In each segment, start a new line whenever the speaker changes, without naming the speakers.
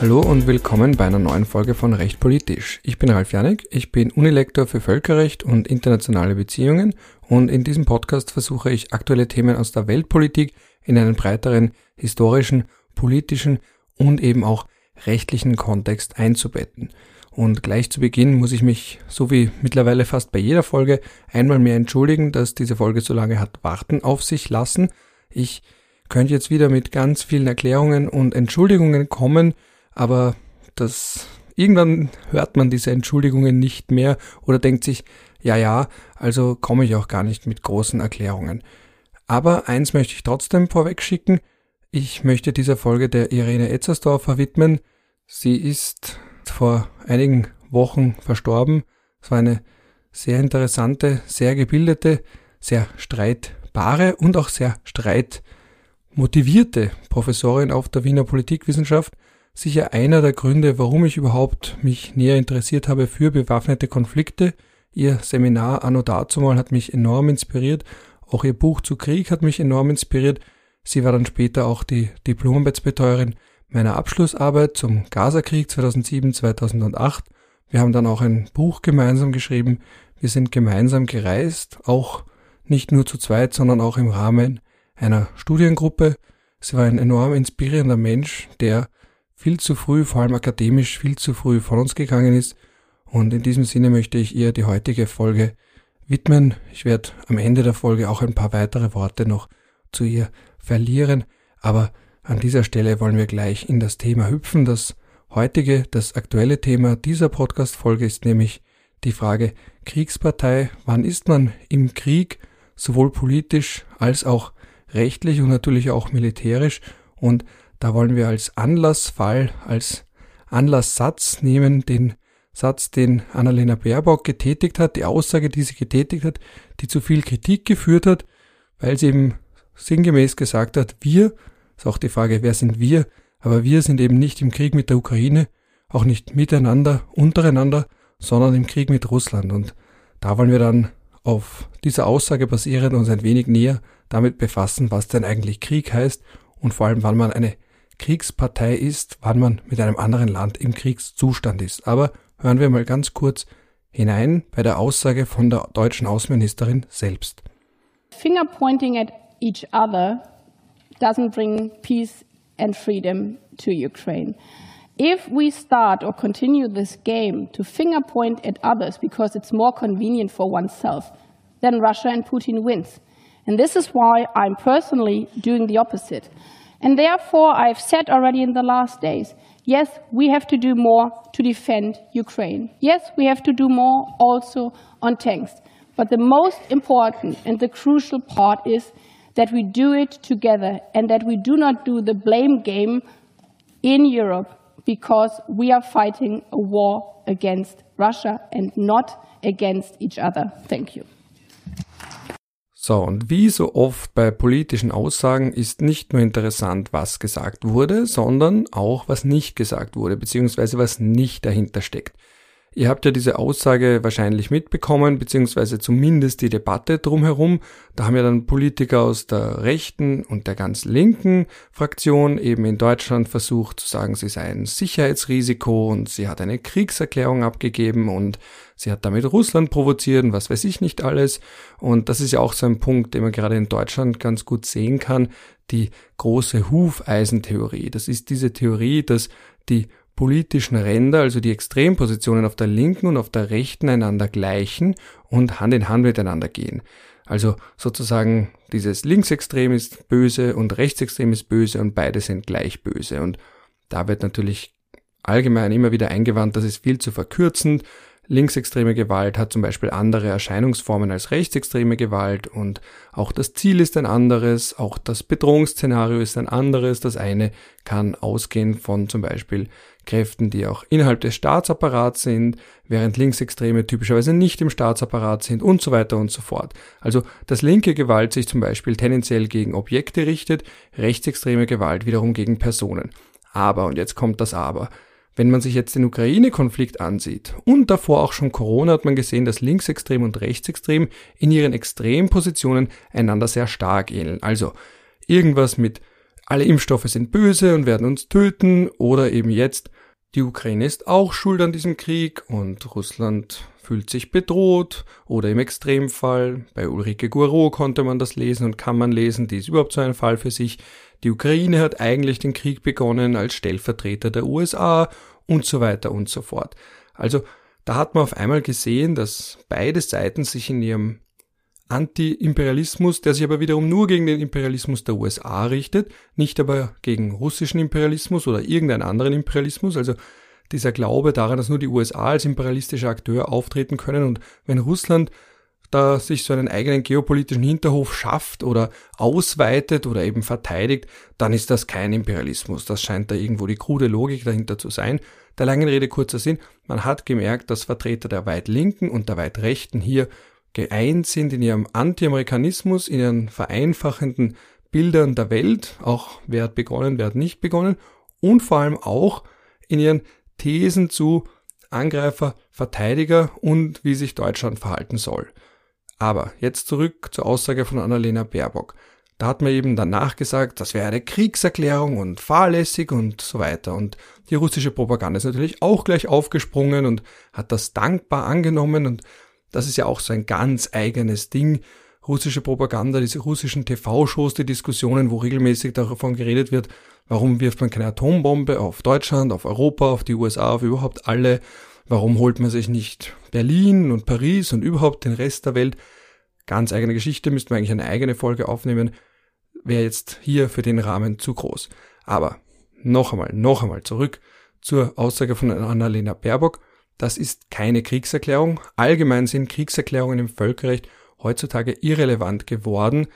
Hallo und willkommen bei einer neuen Folge von Recht Politisch. Ich bin Ralf Janik, ich bin Unilektor für Völkerrecht und internationale Beziehungen und in diesem Podcast versuche ich aktuelle Themen aus der Weltpolitik in einen breiteren historischen, politischen und eben auch rechtlichen Kontext einzubetten. Und gleich zu Beginn muss ich mich, so wie mittlerweile fast bei jeder Folge, einmal mehr entschuldigen, dass diese Folge so lange hat warten auf sich lassen. Ich könnte jetzt wieder mit ganz vielen Erklärungen und Entschuldigungen kommen, aber das irgendwann hört man diese Entschuldigungen nicht mehr oder denkt sich, ja, ja, also komme ich auch gar nicht mit großen Erklärungen. Aber eins möchte ich trotzdem vorweg schicken. Ich möchte dieser Folge der Irene Etzersdorfer widmen. Sie ist vor einigen Wochen verstorben. Es war eine sehr interessante, sehr gebildete, sehr streitbare und auch sehr streitmotivierte Professorin auf der Wiener Politikwissenschaft sicher einer der Gründe, warum ich überhaupt mich näher interessiert habe für bewaffnete Konflikte. Ihr Seminar Anno dazumal hat mich enorm inspiriert. Auch ihr Buch zu Krieg hat mich enorm inspiriert. Sie war dann später auch die Diplomarbeitsbetreuerin meiner Abschlussarbeit zum Gazakrieg 2007-2008. Wir haben dann auch ein Buch gemeinsam geschrieben. Wir sind gemeinsam gereist, auch nicht nur zu zweit, sondern auch im Rahmen einer Studiengruppe. Sie war ein enorm inspirierender Mensch, der viel zu früh, vor allem akademisch, viel zu früh von uns gegangen ist. Und in diesem Sinne möchte ich ihr die heutige Folge widmen. Ich werde am Ende der Folge auch ein paar weitere Worte noch zu ihr verlieren. Aber an dieser Stelle wollen wir gleich in das Thema hüpfen. Das heutige, das aktuelle Thema dieser Podcast-Folge ist nämlich die Frage Kriegspartei. Wann ist man im Krieg, sowohl politisch als auch rechtlich und natürlich auch militärisch? Und da wollen wir als Anlassfall, als Anlasssatz nehmen den Satz, den Annalena Baerbock getätigt hat, die Aussage, die sie getätigt hat, die zu viel Kritik geführt hat, weil sie eben sinngemäß gesagt hat, wir, ist auch die Frage, wer sind wir, aber wir sind eben nicht im Krieg mit der Ukraine, auch nicht miteinander, untereinander, sondern im Krieg mit Russland. Und da wollen wir dann auf dieser Aussage basierend uns ein wenig näher damit befassen, was denn eigentlich Krieg heißt und vor allem, wann man eine Kriegspartei ist, wann man mit einem anderen Land im Kriegszustand ist. Aber hören wir mal ganz kurz hinein bei der Aussage von der deutschen Außenministerin selbst.
Finger pointing at each other doesn't bring peace and freedom to Ukraine. If we start or continue this game to finger point at others because it's more convenient for oneself, then Russia and Putin wins. And this is why I'm personally doing the opposite. And therefore, I've said already in the last days, yes, we have to do more to defend Ukraine. Yes, we have to do more also on tanks. But the most important and the crucial part is that we do it together and that we do not do the blame game in Europe because we are fighting a war against Russia and not against each other. Thank you.
So, und wie so oft bei politischen Aussagen ist nicht nur interessant, was gesagt wurde, sondern auch, was nicht gesagt wurde, beziehungsweise was nicht dahinter steckt. Ihr habt ja diese Aussage wahrscheinlich mitbekommen, beziehungsweise zumindest die Debatte drumherum. Da haben ja dann Politiker aus der rechten und der ganz linken Fraktion eben in Deutschland versucht zu sagen, sie sei ein Sicherheitsrisiko und sie hat eine Kriegserklärung abgegeben und sie hat damit Russland provoziert und was weiß ich nicht alles. Und das ist ja auch so ein Punkt, den man gerade in Deutschland ganz gut sehen kann, die große Hufeisentheorie. Das ist diese Theorie, dass die politischen Ränder, also die Extrempositionen auf der linken und auf der rechten einander gleichen und Hand in Hand miteinander gehen. Also sozusagen dieses Linksextrem ist böse und Rechtsextrem ist böse und beide sind gleich böse. Und da wird natürlich allgemein immer wieder eingewandt, das ist viel zu verkürzend Linksextreme Gewalt hat zum Beispiel andere Erscheinungsformen als rechtsextreme Gewalt und auch das Ziel ist ein anderes, auch das Bedrohungsszenario ist ein anderes. Das eine kann ausgehen von zum Beispiel Kräften, die auch innerhalb des Staatsapparats sind, während Linksextreme typischerweise nicht im Staatsapparat sind und so weiter und so fort. Also, dass linke Gewalt sich zum Beispiel tendenziell gegen Objekte richtet, rechtsextreme Gewalt wiederum gegen Personen. Aber, und jetzt kommt das Aber, wenn man sich jetzt den Ukraine-Konflikt ansieht und davor auch schon Corona, hat man gesehen, dass Linksextrem und Rechtsextrem in ihren Extrempositionen einander sehr stark ähneln. Also irgendwas mit alle Impfstoffe sind böse und werden uns töten oder eben jetzt, die Ukraine ist auch schuld an diesem Krieg und Russland fühlt sich bedroht oder im Extremfall, bei Ulrike Gouraud konnte man das lesen und kann man lesen, die ist überhaupt so ein Fall für sich, die Ukraine hat eigentlich den Krieg begonnen als Stellvertreter der USA und so weiter und so fort. Also da hat man auf einmal gesehen, dass beide Seiten sich in ihrem Anti-Imperialismus, der sich aber wiederum nur gegen den Imperialismus der USA richtet, nicht aber gegen russischen Imperialismus oder irgendeinen anderen Imperialismus, also dieser Glaube daran, dass nur die USA als imperialistischer Akteur auftreten können und wenn Russland da sich so einen eigenen geopolitischen Hinterhof schafft oder ausweitet oder eben verteidigt, dann ist das kein Imperialismus. Das scheint da irgendwo die krude Logik dahinter zu sein. Der langen Rede kurzer Sinn, man hat gemerkt, dass Vertreter der weit linken und der weit rechten hier geeint sind in ihrem Anti-Amerikanismus, in ihren vereinfachenden Bildern der Welt, auch wer hat begonnen, wer hat nicht begonnen, und vor allem auch in ihren Thesen zu Angreifer, Verteidiger und wie sich Deutschland verhalten soll. Aber jetzt zurück zur Aussage von Annalena Baerbock. Da hat man eben danach gesagt, das wäre eine Kriegserklärung und fahrlässig und so weiter. Und die russische Propaganda ist natürlich auch gleich aufgesprungen und hat das dankbar angenommen und das ist ja auch so ein ganz eigenes Ding. Russische Propaganda, diese russischen TV-Shows, die Diskussionen, wo regelmäßig davon geredet wird, warum wirft man keine Atombombe auf Deutschland, auf Europa, auf die USA, auf überhaupt alle, warum holt man sich nicht Berlin und Paris und überhaupt den Rest der Welt. Ganz eigene Geschichte, müssten wir eigentlich eine eigene Folge aufnehmen wäre jetzt hier für den Rahmen zu groß. Aber noch einmal, noch einmal zurück zur Aussage von Annalena Baerbock. Das ist keine Kriegserklärung. Allgemein sind Kriegserklärungen im Völkerrecht heutzutage irrelevant geworden.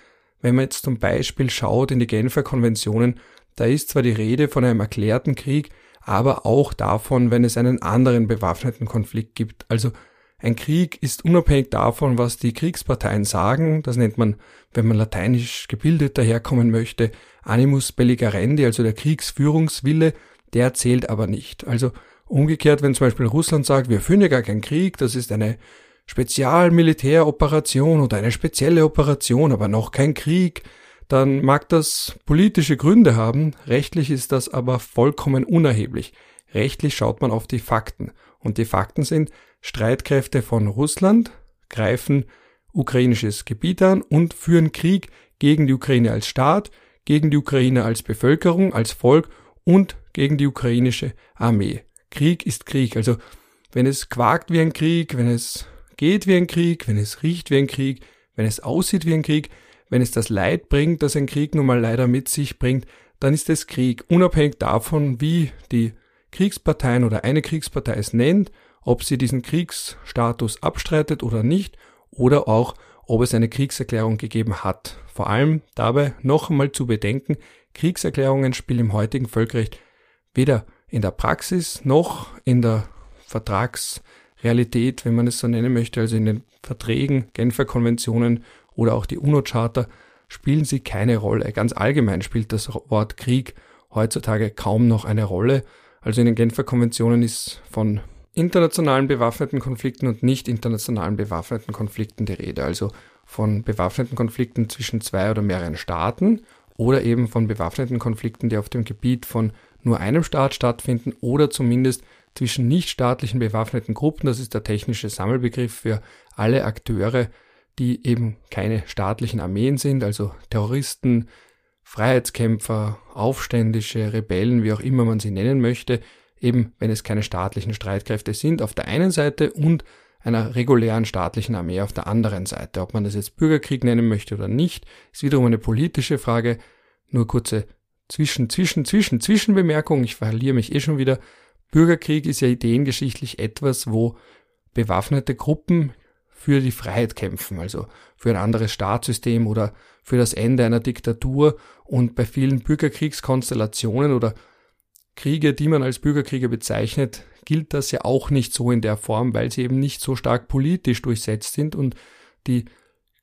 Wenn man jetzt zum Beispiel schaut in die Genfer Konventionen, da ist zwar die Rede von einem erklärten Krieg, aber auch davon, wenn es einen anderen bewaffneten Konflikt gibt. Also ein Krieg ist unabhängig davon, was die Kriegsparteien sagen. Das nennt man, wenn man lateinisch gebildet daherkommen möchte, animus belligerendi, also der Kriegsführungswille, der zählt aber nicht. Also umgekehrt, wenn zum Beispiel Russland sagt, wir führen ja gar keinen Krieg, das ist eine Spezialmilitäroperation oder eine spezielle Operation, aber noch kein Krieg, dann mag das politische Gründe haben, rechtlich ist das aber vollkommen unerheblich. Rechtlich schaut man auf die Fakten. Und die Fakten sind, Streitkräfte von Russland greifen ukrainisches Gebiet an und führen Krieg gegen die Ukraine als Staat, gegen die Ukraine als Bevölkerung, als Volk und gegen die ukrainische Armee. Krieg ist Krieg. Also wenn es quakt wie ein Krieg, wenn es geht wie ein Krieg, wenn es riecht wie ein Krieg, wenn es aussieht wie ein Krieg, wenn es das Leid bringt, das ein Krieg nun mal leider mit sich bringt, dann ist es Krieg, unabhängig davon, wie die Kriegsparteien oder eine Kriegspartei es nennt ob sie diesen Kriegsstatus abstreitet oder nicht, oder auch, ob es eine Kriegserklärung gegeben hat. Vor allem dabei noch einmal zu bedenken, Kriegserklärungen spielen im heutigen Völkerrecht weder in der Praxis noch in der Vertragsrealität, wenn man es so nennen möchte, also in den Verträgen, Genfer Konventionen oder auch die UNO-Charta, spielen sie keine Rolle. Ganz allgemein spielt das Wort Krieg heutzutage kaum noch eine Rolle. Also in den Genfer Konventionen ist von internationalen bewaffneten Konflikten und nicht internationalen bewaffneten Konflikten die Rede, also von bewaffneten Konflikten zwischen zwei oder mehreren Staaten oder eben von bewaffneten Konflikten, die auf dem Gebiet von nur einem Staat stattfinden oder zumindest zwischen nichtstaatlichen bewaffneten Gruppen, das ist der technische Sammelbegriff für alle Akteure, die eben keine staatlichen Armeen sind, also Terroristen, Freiheitskämpfer, Aufständische, Rebellen, wie auch immer man sie nennen möchte, eben wenn es keine staatlichen Streitkräfte sind auf der einen Seite und einer regulären staatlichen Armee auf der anderen Seite. Ob man das jetzt Bürgerkrieg nennen möchte oder nicht, ist wiederum eine politische Frage. Nur kurze Zwischen, Zwischen, Zwischen, Zwischenbemerkung. Ich verliere mich eh schon wieder. Bürgerkrieg ist ja ideengeschichtlich etwas, wo bewaffnete Gruppen für die Freiheit kämpfen, also für ein anderes Staatssystem oder für das Ende einer Diktatur. Und bei vielen Bürgerkriegskonstellationen oder Kriege, die man als Bürgerkriege bezeichnet, gilt das ja auch nicht so in der Form, weil sie eben nicht so stark politisch durchsetzt sind und die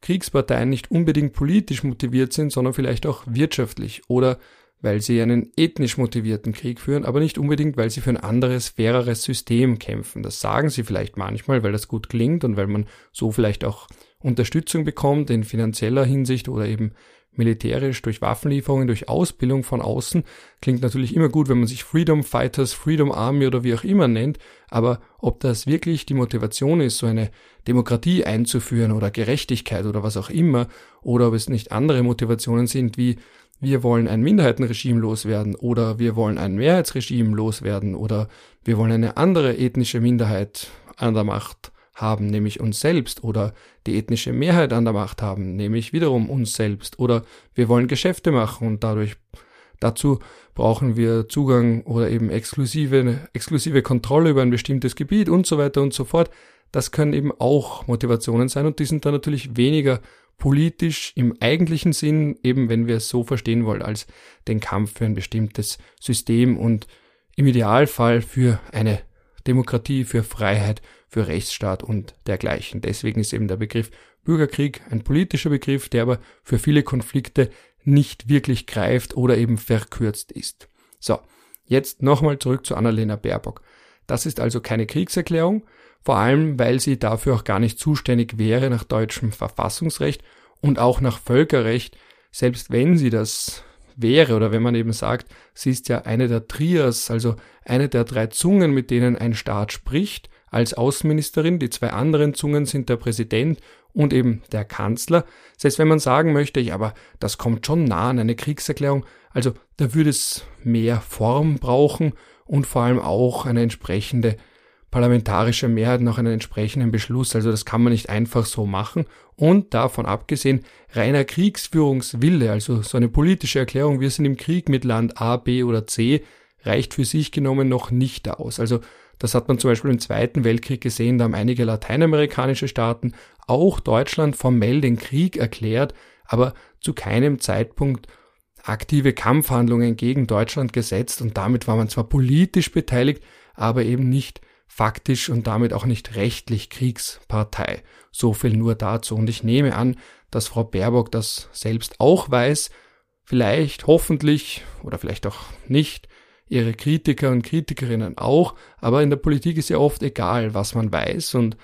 Kriegsparteien nicht unbedingt politisch motiviert sind, sondern vielleicht auch wirtschaftlich oder weil sie einen ethnisch motivierten Krieg führen, aber nicht unbedingt, weil sie für ein anderes, faireres System kämpfen. Das sagen sie vielleicht manchmal, weil das gut klingt und weil man so vielleicht auch Unterstützung bekommt in finanzieller Hinsicht oder eben militärisch durch Waffenlieferungen, durch Ausbildung von außen. Klingt natürlich immer gut, wenn man sich Freedom Fighters, Freedom Army oder wie auch immer nennt, aber ob das wirklich die Motivation ist, so eine Demokratie einzuführen oder Gerechtigkeit oder was auch immer, oder ob es nicht andere Motivationen sind wie wir wollen ein Minderheitenregime loswerden oder wir wollen ein Mehrheitsregime loswerden oder wir wollen eine andere ethnische Minderheit an der Macht haben, nämlich uns selbst, oder die ethnische Mehrheit an der Macht haben, nämlich wiederum uns selbst, oder wir wollen Geschäfte machen und dadurch dazu brauchen wir Zugang oder eben exklusive, exklusive Kontrolle über ein bestimmtes Gebiet und so weiter und so fort. Das können eben auch Motivationen sein und die sind dann natürlich weniger politisch im eigentlichen Sinn, eben wenn wir es so verstehen wollen, als den Kampf für ein bestimmtes System und im Idealfall für eine Demokratie, für Freiheit, für Rechtsstaat und dergleichen. Deswegen ist eben der Begriff Bürgerkrieg ein politischer Begriff, der aber für viele Konflikte nicht wirklich greift oder eben verkürzt ist. So, jetzt nochmal zurück zu Annalena Baerbock. Das ist also keine Kriegserklärung, vor allem weil sie dafür auch gar nicht zuständig wäre nach deutschem Verfassungsrecht und auch nach Völkerrecht, selbst wenn sie das wäre oder wenn man eben sagt, sie ist ja eine der Trias, also eine der drei Zungen, mit denen ein Staat spricht, als Außenministerin, die zwei anderen Zungen sind der Präsident und eben der Kanzler. Selbst wenn man sagen möchte, ja, aber das kommt schon nah an eine Kriegserklärung, also da würde es mehr Form brauchen und vor allem auch eine entsprechende parlamentarische Mehrheit nach einem entsprechenden Beschluss. Also das kann man nicht einfach so machen. Und davon abgesehen, reiner Kriegsführungswille, also so eine politische Erklärung, wir sind im Krieg mit Land A, B oder C, reicht für sich genommen noch nicht aus. Also das hat man zum Beispiel im Zweiten Weltkrieg gesehen, da haben einige lateinamerikanische Staaten, auch Deutschland formell den Krieg erklärt, aber zu keinem Zeitpunkt aktive Kampfhandlungen gegen Deutschland gesetzt und damit war man zwar politisch beteiligt, aber eben nicht faktisch und damit auch nicht rechtlich Kriegspartei. So viel nur dazu. Und ich nehme an, dass Frau Baerbock das selbst auch weiß, vielleicht, hoffentlich oder vielleicht auch nicht, ihre Kritiker und Kritikerinnen auch, aber in der Politik ist ja oft egal, was man weiß und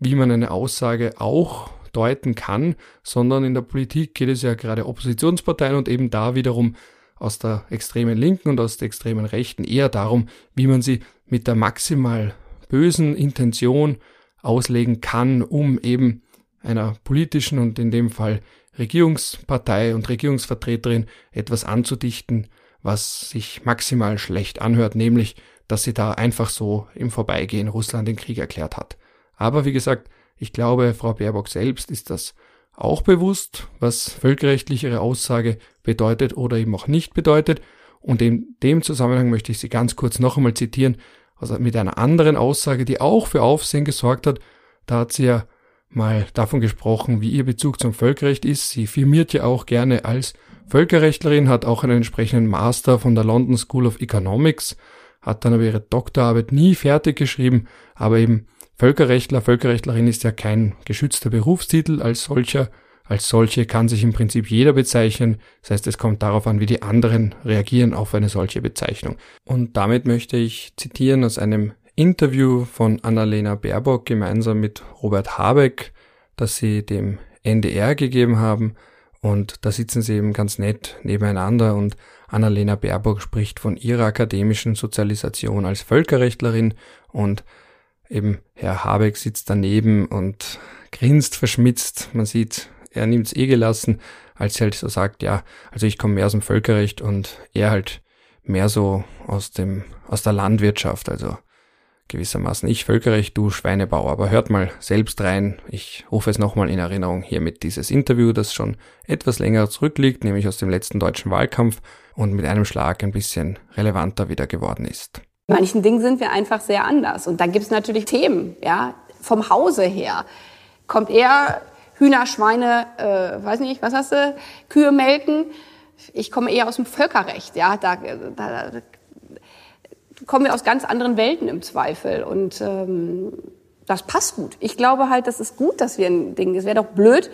wie man eine Aussage auch deuten kann, sondern in der Politik geht es ja gerade Oppositionsparteien und eben da wiederum aus der extremen Linken und aus der extremen Rechten eher darum, wie man sie mit der maximal bösen Intention auslegen kann, um eben einer politischen und in dem Fall Regierungspartei und Regierungsvertreterin etwas anzudichten, was sich maximal schlecht anhört, nämlich, dass sie da einfach so im Vorbeigehen Russland den Krieg erklärt hat. Aber wie gesagt, ich glaube, Frau Baerbock selbst ist das auch bewusst, was völkerrechtlich ihre Aussage bedeutet oder eben auch nicht bedeutet. Und in dem Zusammenhang möchte ich sie ganz kurz noch einmal zitieren, also mit einer anderen Aussage, die auch für Aufsehen gesorgt hat. Da hat sie ja mal davon gesprochen, wie ihr Bezug zum Völkerrecht ist. Sie firmiert ja auch gerne als Völkerrechtlerin, hat auch einen entsprechenden Master von der London School of Economics, hat dann aber ihre Doktorarbeit nie fertig geschrieben, aber eben Völkerrechtler, Völkerrechtlerin ist ja kein geschützter Berufstitel als solcher. Als solche kann sich im Prinzip jeder bezeichnen. Das heißt, es kommt darauf an, wie die anderen reagieren auf eine solche Bezeichnung. Und damit möchte ich zitieren aus einem Interview von Annalena Baerbock gemeinsam mit Robert Habeck, das sie dem NDR gegeben haben. Und da sitzen sie eben ganz nett nebeneinander und Annalena Baerbock spricht von ihrer akademischen Sozialisation als Völkerrechtlerin und eben Herr Habeck sitzt daneben und grinst verschmitzt. Man sieht, er nimmt es eh gelassen, als er halt so sagt, ja, also ich komme mehr aus dem Völkerrecht und er halt mehr so aus dem, aus der Landwirtschaft, also gewissermaßen ich Völkerrecht, du Schweinebauer. Aber hört mal selbst rein. Ich rufe es nochmal in Erinnerung hiermit dieses Interview, das schon etwas länger zurückliegt, nämlich aus dem letzten deutschen Wahlkampf und mit einem Schlag ein bisschen relevanter wieder geworden ist.
Manchen Dingen sind wir einfach sehr anders. Und dann gibt es natürlich Themen, ja, vom Hause her. Kommt eher Hühner, Schweine, äh, weiß nicht, was hast du, Kühe melken. Ich komme eher aus dem Völkerrecht, ja, da, da, da kommen wir aus ganz anderen Welten im Zweifel. Und ähm, das passt gut. Ich glaube halt, das ist gut, dass wir ein Ding. Es wäre doch blöd,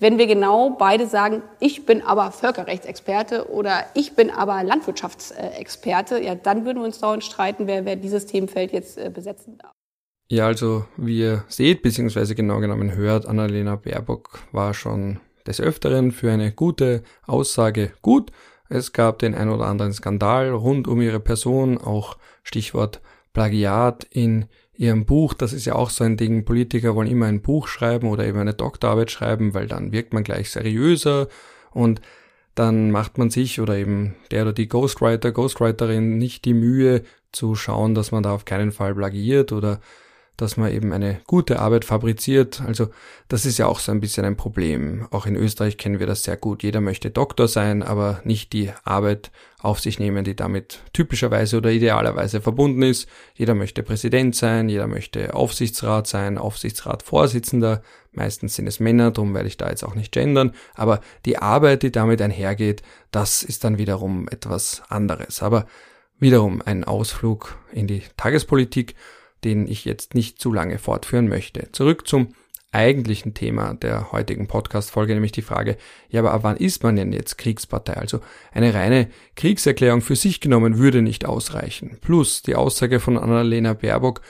wenn wir genau beide sagen, ich bin aber Völkerrechtsexperte oder ich bin aber Landwirtschaftsexperte. Ja, dann würden wir uns dauernd streiten, wer, wer dieses Themenfeld jetzt äh, besetzen darf.
Ja, also wie ihr seht, beziehungsweise genau genommen hört, Annalena Baerbock war schon des Öfteren für eine gute Aussage gut. Es gab den ein oder anderen Skandal rund um ihre Person, auch Stichwort Plagiat in ihrem Buch. Das ist ja auch so ein Ding. Politiker wollen immer ein Buch schreiben oder eben eine Doktorarbeit schreiben, weil dann wirkt man gleich seriöser und dann macht man sich oder eben der oder die Ghostwriter, Ghostwriterin nicht die Mühe zu schauen, dass man da auf keinen Fall plagiert oder dass man eben eine gute Arbeit fabriziert. Also das ist ja auch so ein bisschen ein Problem. Auch in Österreich kennen wir das sehr gut. Jeder möchte Doktor sein, aber nicht die Arbeit auf sich nehmen, die damit typischerweise oder idealerweise verbunden ist. Jeder möchte Präsident sein, jeder möchte Aufsichtsrat sein, Aufsichtsratvorsitzender. Meistens sind es Männer, darum werde ich da jetzt auch nicht gendern. Aber die Arbeit, die damit einhergeht, das ist dann wiederum etwas anderes. Aber wiederum ein Ausflug in die Tagespolitik den ich jetzt nicht zu lange fortführen möchte. Zurück zum eigentlichen Thema der heutigen Podcast-Folge, nämlich die Frage, ja, aber ab wann ist man denn jetzt Kriegspartei? Also eine reine Kriegserklärung für sich genommen würde nicht ausreichen. Plus die Aussage von Annalena Baerbock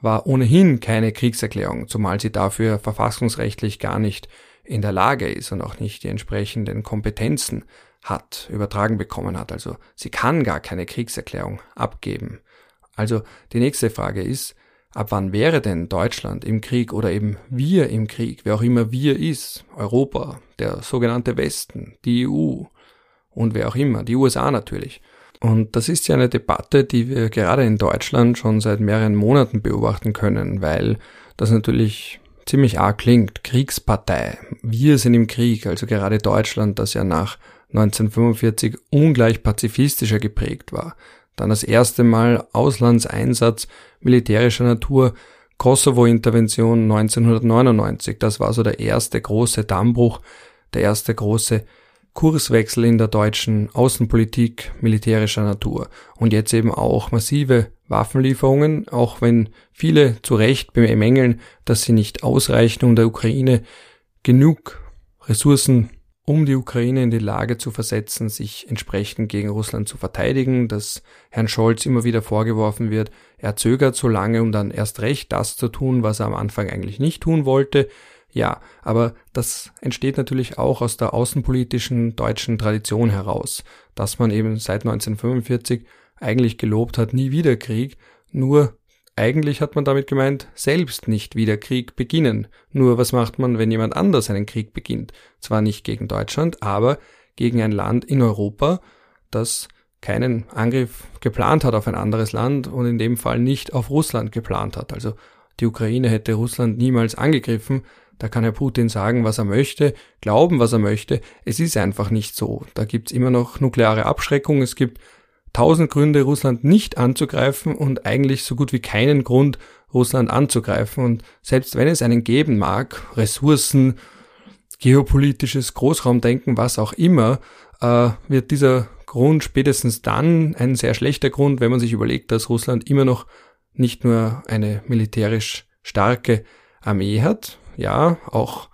war ohnehin keine Kriegserklärung, zumal sie dafür verfassungsrechtlich gar nicht in der Lage ist und auch nicht die entsprechenden Kompetenzen hat, übertragen bekommen hat. Also sie kann gar keine Kriegserklärung abgeben. Also die nächste Frage ist, ab wann wäre denn Deutschland im Krieg oder eben wir im Krieg, wer auch immer wir ist, Europa, der sogenannte Westen, die EU und wer auch immer, die USA natürlich. Und das ist ja eine Debatte, die wir gerade in Deutschland schon seit mehreren Monaten beobachten können, weil das natürlich ziemlich arg klingt. Kriegspartei. Wir sind im Krieg, also gerade Deutschland, das ja nach 1945 ungleich pazifistischer geprägt war. Dann das erste Mal Auslandseinsatz militärischer Natur, Kosovo-Intervention 1999. Das war so der erste große Dammbruch, der erste große Kurswechsel in der deutschen Außenpolitik militärischer Natur. Und jetzt eben auch massive Waffenlieferungen, auch wenn viele zu Recht bemängeln, dass sie nicht ausreichen, um der Ukraine genug Ressourcen um die Ukraine in die Lage zu versetzen, sich entsprechend gegen Russland zu verteidigen, dass Herrn Scholz immer wieder vorgeworfen wird, er zögert so lange, um dann erst recht das zu tun, was er am Anfang eigentlich nicht tun wollte. Ja, aber das entsteht natürlich auch aus der außenpolitischen deutschen Tradition heraus, dass man eben seit 1945 eigentlich gelobt hat, nie wieder Krieg, nur eigentlich hat man damit gemeint, selbst nicht wieder Krieg beginnen. Nur was macht man, wenn jemand anders einen Krieg beginnt? Zwar nicht gegen Deutschland, aber gegen ein Land in Europa, das keinen Angriff geplant hat auf ein anderes Land und in dem Fall nicht auf Russland geplant hat. Also die Ukraine hätte Russland niemals angegriffen. Da kann Herr Putin sagen, was er möchte, glauben, was er möchte. Es ist einfach nicht so. Da gibt's immer noch nukleare Abschreckung. Es gibt tausend Gründe, Russland nicht anzugreifen und eigentlich so gut wie keinen Grund, Russland anzugreifen. Und selbst wenn es einen geben mag, Ressourcen, geopolitisches Großraumdenken, was auch immer, äh, wird dieser Grund spätestens dann ein sehr schlechter Grund, wenn man sich überlegt, dass Russland immer noch nicht nur eine militärisch starke Armee hat, ja, auch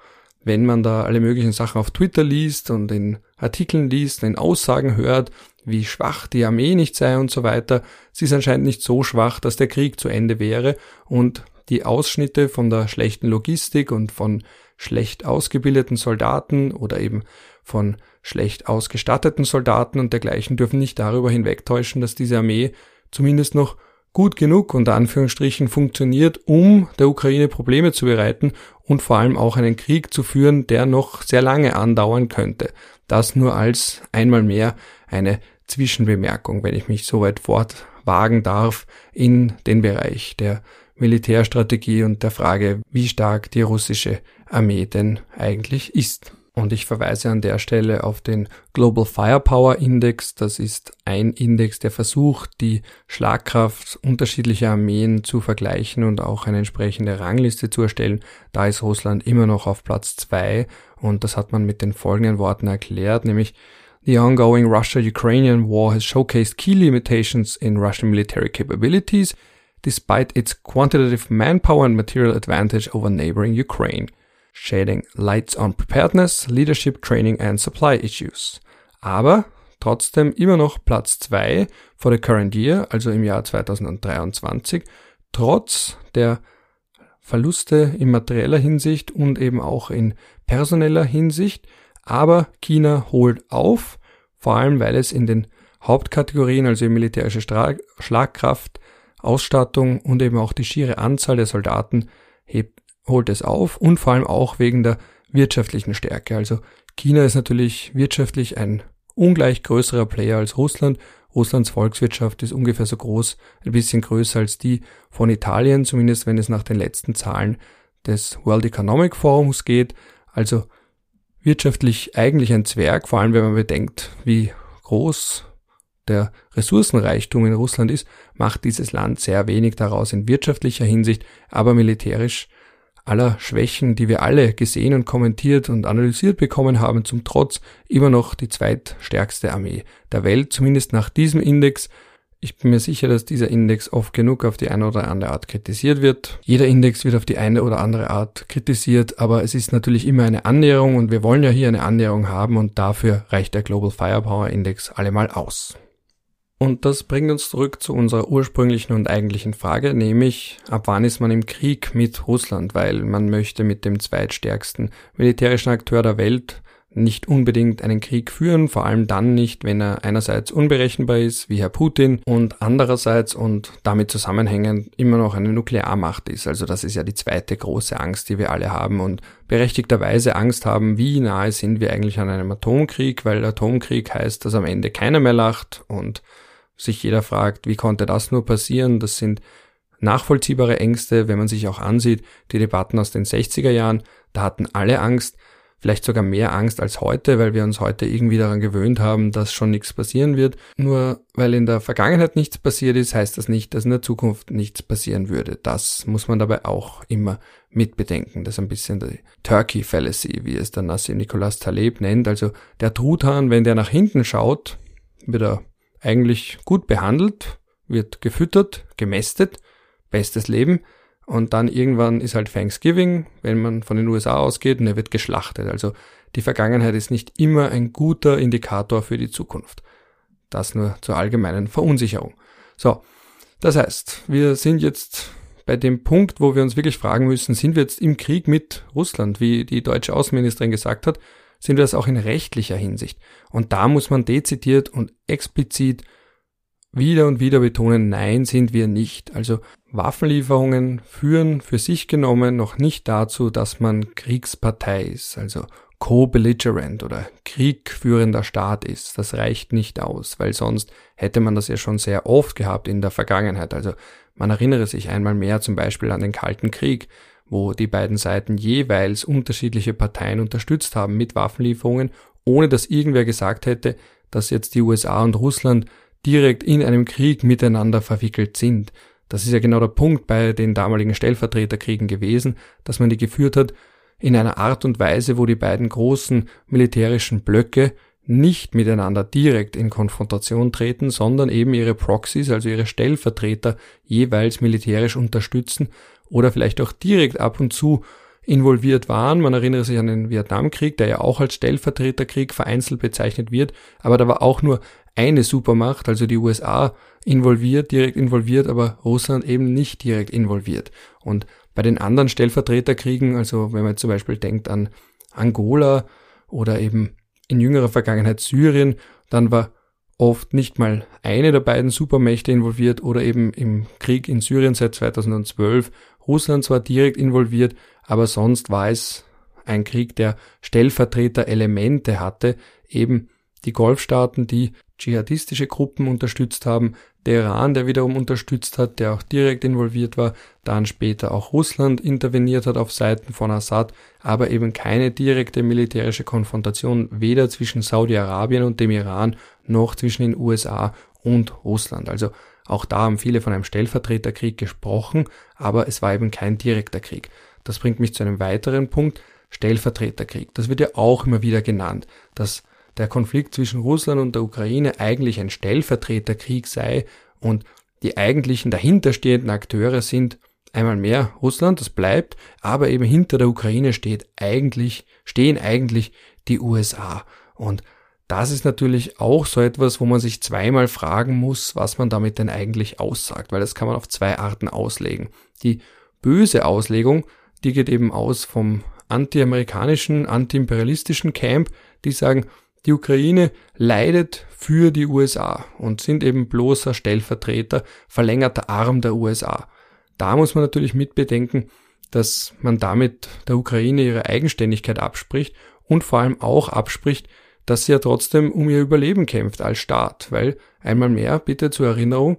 wenn man da alle möglichen Sachen auf Twitter liest und in Artikeln liest, in Aussagen hört, wie schwach die Armee nicht sei und so weiter. Sie ist anscheinend nicht so schwach, dass der Krieg zu Ende wäre und die Ausschnitte von der schlechten Logistik und von schlecht ausgebildeten Soldaten oder eben von schlecht ausgestatteten Soldaten und dergleichen dürfen nicht darüber hinwegtäuschen, dass diese Armee zumindest noch gut genug unter Anführungsstrichen funktioniert, um der Ukraine Probleme zu bereiten und vor allem auch einen Krieg zu führen, der noch sehr lange andauern könnte. Das nur als einmal mehr eine Zwischenbemerkung, wenn ich mich so weit fortwagen darf in den Bereich der Militärstrategie und der Frage, wie stark die russische Armee denn eigentlich ist. Und ich verweise an der Stelle auf den Global Firepower Index. Das ist ein Index, der versucht, die Schlagkraft unterschiedlicher Armeen zu vergleichen und auch eine entsprechende Rangliste zu erstellen. Da ist Russland immer noch auf Platz zwei und das hat man mit den folgenden Worten erklärt, nämlich The ongoing Russia-Ukrainian war has showcased key limitations in Russian military capabilities, despite its quantitative manpower and material advantage over neighboring Ukraine, shedding lights on preparedness, leadership, training and supply issues. Aber trotzdem immer noch Platz 2 for the current year, also im Jahr 2023, trotz der Verluste in materieller Hinsicht und eben auch in personeller Hinsicht. Aber China holt auf, vor allem weil es in den Hauptkategorien, also militärische Schlagkraft, Ausstattung und eben auch die schiere Anzahl der Soldaten hebt, holt es auf und vor allem auch wegen der wirtschaftlichen Stärke. Also China ist natürlich wirtschaftlich ein ungleich größerer Player als Russland. Russlands Volkswirtschaft ist ungefähr so groß, ein bisschen größer als die von Italien, zumindest wenn es nach den letzten Zahlen des World Economic Forums geht. Also wirtschaftlich eigentlich ein Zwerg, vor allem wenn man bedenkt, wie groß der Ressourcenreichtum in Russland ist, macht dieses Land sehr wenig daraus in wirtschaftlicher Hinsicht, aber militärisch aller Schwächen, die wir alle gesehen und kommentiert und analysiert bekommen haben, zum Trotz immer noch die zweitstärkste Armee der Welt, zumindest nach diesem Index. Ich bin mir sicher, dass dieser Index oft genug auf die eine oder andere Art kritisiert wird. Jeder Index wird auf die eine oder andere Art kritisiert, aber es ist natürlich immer eine Annäherung und wir wollen ja hier eine Annäherung haben und dafür reicht der Global Firepower Index allemal aus. Und das bringt uns zurück zu unserer ursprünglichen und eigentlichen Frage, nämlich ab wann ist man im Krieg mit Russland, weil man möchte mit dem zweitstärksten militärischen Akteur der Welt nicht unbedingt einen Krieg führen, vor allem dann nicht, wenn er einerseits unberechenbar ist, wie Herr Putin, und andererseits und damit zusammenhängend immer noch eine Nuklearmacht ist. Also das ist ja die zweite große Angst, die wir alle haben und berechtigterweise Angst haben, wie nahe sind wir eigentlich an einem Atomkrieg, weil Atomkrieg heißt, dass am Ende keiner mehr lacht und sich jeder fragt, wie konnte das nur passieren? Das sind nachvollziehbare Ängste, wenn man sich auch ansieht, die Debatten aus den 60er Jahren, da hatten alle Angst, vielleicht sogar mehr Angst als heute, weil wir uns heute irgendwie daran gewöhnt haben, dass schon nichts passieren wird. Nur weil in der Vergangenheit nichts passiert ist, heißt das nicht, dass in der Zukunft nichts passieren würde. Das muss man dabei auch immer mitbedenken. Das ist ein bisschen die Turkey Fallacy, wie es der Nassim Nicholas Taleb nennt. Also der Truthahn, wenn der nach hinten schaut, wird er eigentlich gut behandelt, wird gefüttert, gemästet, bestes Leben. Und dann irgendwann ist halt Thanksgiving, wenn man von den USA ausgeht, und er wird geschlachtet. Also die Vergangenheit ist nicht immer ein guter Indikator für die Zukunft. Das nur zur allgemeinen Verunsicherung. So, das heißt, wir sind jetzt bei dem Punkt, wo wir uns wirklich fragen müssen, sind wir jetzt im Krieg mit Russland, wie die deutsche Außenministerin gesagt hat, sind wir das auch in rechtlicher Hinsicht. Und da muss man dezidiert und explizit wieder und wieder betonen, nein, sind wir nicht. Also Waffenlieferungen führen für sich genommen noch nicht dazu, dass man Kriegspartei ist, also co-belligerent oder kriegführender Staat ist. Das reicht nicht aus, weil sonst hätte man das ja schon sehr oft gehabt in der Vergangenheit. Also man erinnere sich einmal mehr zum Beispiel an den Kalten Krieg, wo die beiden Seiten jeweils unterschiedliche Parteien unterstützt haben mit Waffenlieferungen, ohne dass irgendwer gesagt hätte, dass jetzt die USA und Russland direkt in einem Krieg miteinander verwickelt sind. Das ist ja genau der Punkt bei den damaligen Stellvertreterkriegen gewesen, dass man die geführt hat in einer Art und Weise, wo die beiden großen militärischen Blöcke nicht miteinander direkt in Konfrontation treten, sondern eben ihre Proxys, also ihre Stellvertreter, jeweils militärisch unterstützen oder vielleicht auch direkt ab und zu involviert waren. Man erinnere sich an den Vietnamkrieg, der ja auch als Stellvertreterkrieg vereinzelt bezeichnet wird, aber da war auch nur eine Supermacht, also die USA, involviert, direkt involviert, aber Russland eben nicht direkt involviert. Und bei den anderen Stellvertreterkriegen, also wenn man zum Beispiel denkt an Angola oder eben in jüngerer Vergangenheit Syrien, dann war oft nicht mal eine der beiden Supermächte involviert oder eben im Krieg in Syrien seit 2012 Russland zwar direkt involviert, aber sonst war es ein Krieg, der Stellvertreter-Elemente hatte, eben die Golfstaaten, die dschihadistische Gruppen unterstützt haben, der Iran, der wiederum unterstützt hat, der auch direkt involviert war, dann später auch Russland interveniert hat auf Seiten von Assad, aber eben keine direkte militärische Konfrontation weder zwischen Saudi-Arabien und dem Iran noch zwischen den USA und Russland. Also auch da haben viele von einem Stellvertreterkrieg gesprochen, aber es war eben kein direkter Krieg. Das bringt mich zu einem weiteren Punkt, Stellvertreterkrieg. Das wird ja auch immer wieder genannt, dass der Konflikt zwischen Russland und der Ukraine eigentlich ein Stellvertreterkrieg sei und die eigentlichen dahinterstehenden Akteure sind einmal mehr Russland, das bleibt, aber eben hinter der Ukraine steht eigentlich, stehen eigentlich die USA. Und das ist natürlich auch so etwas, wo man sich zweimal fragen muss, was man damit denn eigentlich aussagt, weil das kann man auf zwei Arten auslegen. Die böse Auslegung, die geht eben aus vom anti-amerikanischen, anti-imperialistischen Camp, die sagen, die Ukraine leidet für die USA und sind eben bloßer Stellvertreter, verlängerter Arm der USA. Da muss man natürlich mitbedenken, dass man damit der Ukraine ihre Eigenständigkeit abspricht und vor allem auch abspricht, dass sie ja trotzdem um ihr Überleben kämpft als Staat, weil einmal mehr, bitte zur Erinnerung,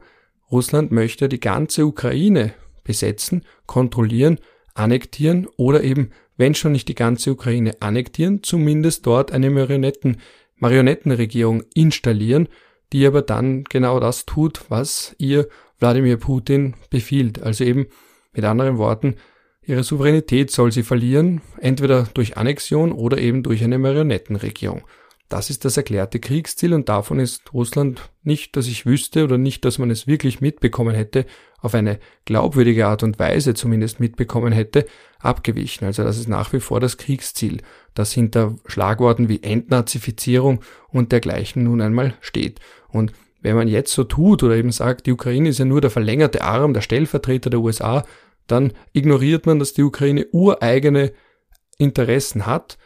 Russland möchte die ganze Ukraine besetzen, kontrollieren, annektieren oder eben, wenn schon nicht die ganze Ukraine annektieren, zumindest dort eine Marionetten, Marionettenregierung installieren, die aber dann genau das tut, was ihr Wladimir Putin befiehlt. Also eben mit anderen Worten, ihre Souveränität soll sie verlieren, entweder durch Annexion oder eben durch eine Marionettenregierung. Das ist das erklärte Kriegsziel und davon ist Russland nicht, dass ich wüsste oder nicht, dass man es wirklich mitbekommen hätte, auf eine glaubwürdige Art und Weise zumindest mitbekommen hätte, abgewichen. Also das ist nach wie vor das Kriegsziel, das hinter Schlagworten wie Entnazifizierung und dergleichen nun einmal steht. Und wenn man jetzt so tut oder eben sagt, die Ukraine ist ja nur der verlängerte Arm, der Stellvertreter der USA, dann ignoriert man, dass die Ukraine ureigene Interessen hat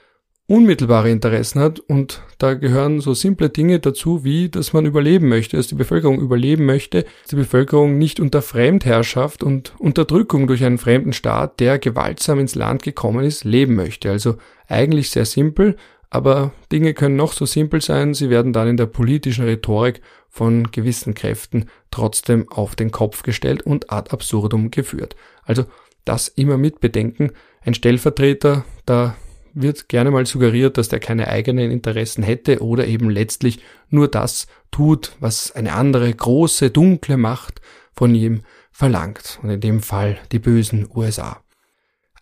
unmittelbare Interessen hat und da gehören so simple Dinge dazu, wie dass man überleben möchte, dass die Bevölkerung überleben möchte, dass die Bevölkerung nicht unter Fremdherrschaft und Unterdrückung durch einen fremden Staat, der gewaltsam ins Land gekommen ist, leben möchte. Also eigentlich sehr simpel, aber Dinge können noch so simpel sein, sie werden dann in der politischen Rhetorik von gewissen Kräften trotzdem auf den Kopf gestellt und ad absurdum geführt. Also das immer mit bedenken. Ein Stellvertreter, da wird gerne mal suggeriert, dass der keine eigenen Interessen hätte oder eben letztlich nur das tut, was eine andere große, dunkle Macht von ihm verlangt. Und in dem Fall die bösen USA.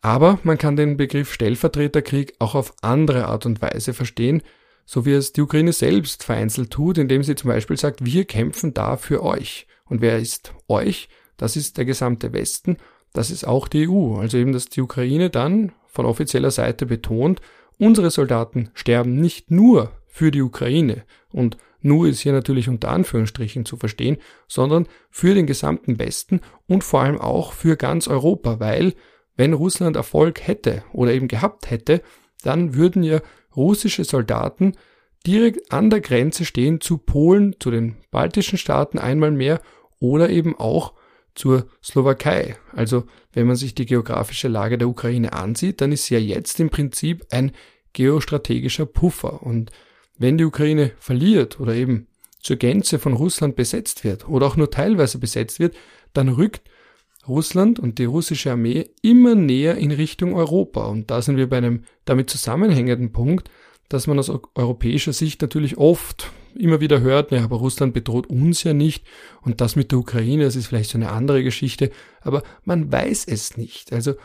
Aber man kann den Begriff Stellvertreterkrieg auch auf andere Art und Weise verstehen, so wie es die Ukraine selbst vereinzelt tut, indem sie zum Beispiel sagt, wir kämpfen da für euch. Und wer ist euch? Das ist der gesamte Westen, das ist auch die EU. Also eben, dass die Ukraine dann von offizieller Seite betont, unsere Soldaten sterben nicht nur für die Ukraine. Und nur ist hier natürlich unter Anführungsstrichen zu verstehen, sondern für den gesamten Westen und vor allem auch für ganz Europa, weil wenn Russland Erfolg hätte oder eben gehabt hätte, dann würden ja russische Soldaten direkt an der Grenze stehen zu Polen, zu den baltischen Staaten einmal mehr oder eben auch zur Slowakei. Also wenn man sich die geografische Lage der Ukraine ansieht, dann ist sie ja jetzt im Prinzip ein geostrategischer Puffer. Und wenn die Ukraine verliert oder eben zur Gänze von Russland besetzt wird oder auch nur teilweise besetzt wird, dann rückt Russland und die russische Armee immer näher in Richtung Europa. Und da sind wir bei einem damit zusammenhängenden Punkt, dass man aus europäischer Sicht natürlich oft immer wieder hört, naja, aber Russland bedroht uns ja nicht und das mit der Ukraine, das ist vielleicht so eine andere Geschichte, aber man weiß es nicht. Also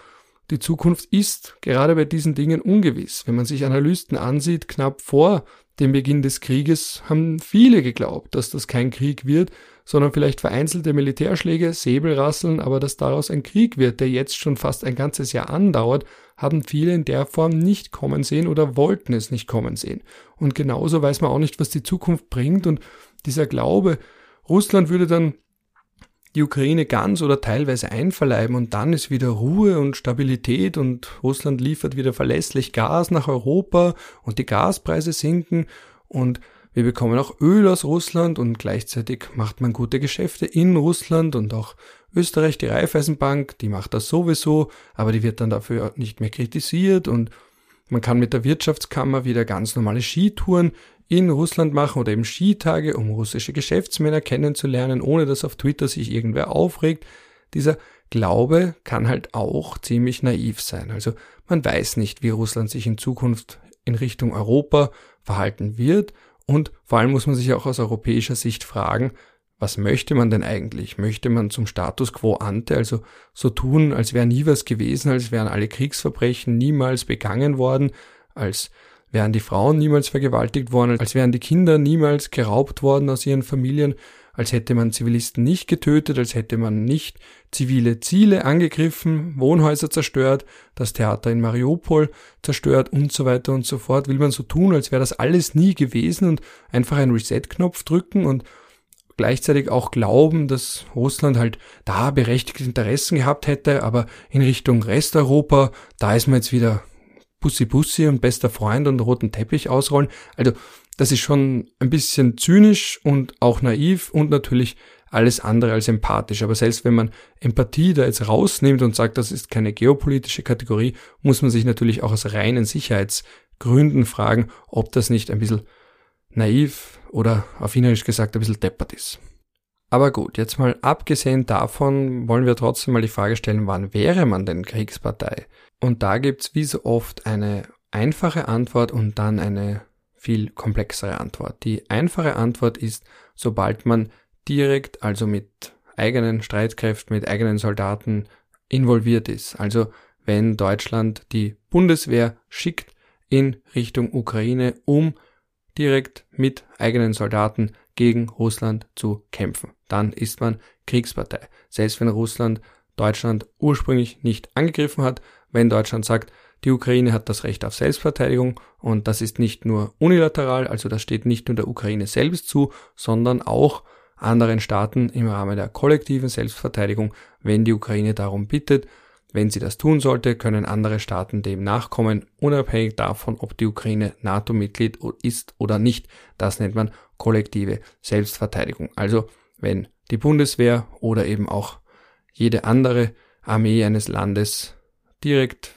die Zukunft ist gerade bei diesen Dingen ungewiss. Wenn man sich Analysten ansieht, knapp vor dem Beginn des Krieges haben viele geglaubt, dass das kein Krieg wird, sondern vielleicht vereinzelte Militärschläge, Säbelrasseln, aber dass daraus ein Krieg wird, der jetzt schon fast ein ganzes Jahr andauert, haben viele in der Form nicht kommen sehen oder wollten es nicht kommen sehen. Und genauso weiß man auch nicht, was die Zukunft bringt und dieser Glaube, Russland würde dann die Ukraine ganz oder teilweise einverleiben und dann ist wieder Ruhe und Stabilität und Russland liefert wieder verlässlich Gas nach Europa und die Gaspreise sinken und wir bekommen auch Öl aus Russland und gleichzeitig macht man gute Geschäfte in Russland und auch Österreich, die Raiffeisenbank, die macht das sowieso, aber die wird dann dafür nicht mehr kritisiert und man kann mit der Wirtschaftskammer wieder ganz normale Skitouren in Russland machen oder eben Skitage, um russische Geschäftsmänner kennenzulernen, ohne dass auf Twitter sich irgendwer aufregt. Dieser Glaube kann halt auch ziemlich naiv sein. Also man weiß nicht, wie Russland sich in Zukunft in Richtung Europa verhalten wird und vor allem muss man sich auch aus europäischer Sicht fragen, was möchte man denn eigentlich? Möchte man zum Status quo ante, also so tun, als wäre nie was gewesen, als wären alle Kriegsverbrechen niemals begangen worden, als wären die Frauen niemals vergewaltigt worden, als wären die Kinder niemals geraubt worden aus ihren Familien, als hätte man Zivilisten nicht getötet, als hätte man nicht zivile Ziele angegriffen, Wohnhäuser zerstört, das Theater in Mariupol zerstört und so weiter und so fort. Will man so tun, als wäre das alles nie gewesen und einfach einen Reset-Knopf drücken und gleichzeitig auch glauben, dass Russland halt da berechtigte Interessen gehabt hätte, aber in Richtung Resteuropa, da ist man jetzt wieder Bussi Bussi und bester Freund und roten Teppich ausrollen. Also das ist schon ein bisschen zynisch und auch naiv und natürlich alles andere als empathisch. Aber selbst wenn man Empathie da jetzt rausnimmt und sagt, das ist keine geopolitische Kategorie, muss man sich natürlich auch aus reinen Sicherheitsgründen fragen, ob das nicht ein bisschen naiv oder auf Wienerisch gesagt ein bisschen deppert ist. Aber gut, jetzt mal abgesehen davon wollen wir trotzdem mal die Frage stellen, wann wäre man denn Kriegspartei? Und da gibt's wie so oft eine einfache Antwort und dann eine viel komplexere Antwort. Die einfache Antwort ist, sobald man direkt, also mit eigenen Streitkräften, mit eigenen Soldaten involviert ist. Also wenn Deutschland die Bundeswehr schickt in Richtung Ukraine, um direkt mit eigenen Soldaten gegen Russland zu kämpfen. Dann ist man Kriegspartei. Selbst wenn Russland Deutschland ursprünglich nicht angegriffen hat, wenn Deutschland sagt, die Ukraine hat das Recht auf Selbstverteidigung und das ist nicht nur unilateral, also das steht nicht nur der Ukraine selbst zu, sondern auch anderen Staaten im Rahmen der kollektiven Selbstverteidigung, wenn die Ukraine darum bittet. Wenn sie das tun sollte, können andere Staaten dem nachkommen, unabhängig davon, ob die Ukraine NATO-Mitglied ist oder nicht. Das nennt man kollektive Selbstverteidigung. Also wenn die Bundeswehr oder eben auch jede andere Armee eines Landes direkt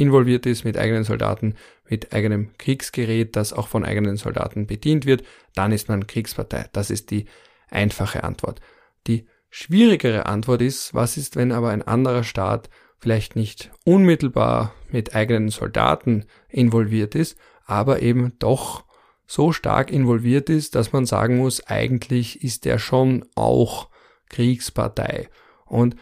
involviert ist mit eigenen Soldaten, mit eigenem Kriegsgerät, das auch von eigenen Soldaten bedient wird, dann ist man Kriegspartei. Das ist die einfache Antwort. Die schwierigere Antwort ist, was ist, wenn aber ein anderer Staat vielleicht nicht unmittelbar mit eigenen Soldaten involviert ist, aber eben doch so stark involviert ist, dass man sagen muss, eigentlich ist er schon auch Kriegspartei. Und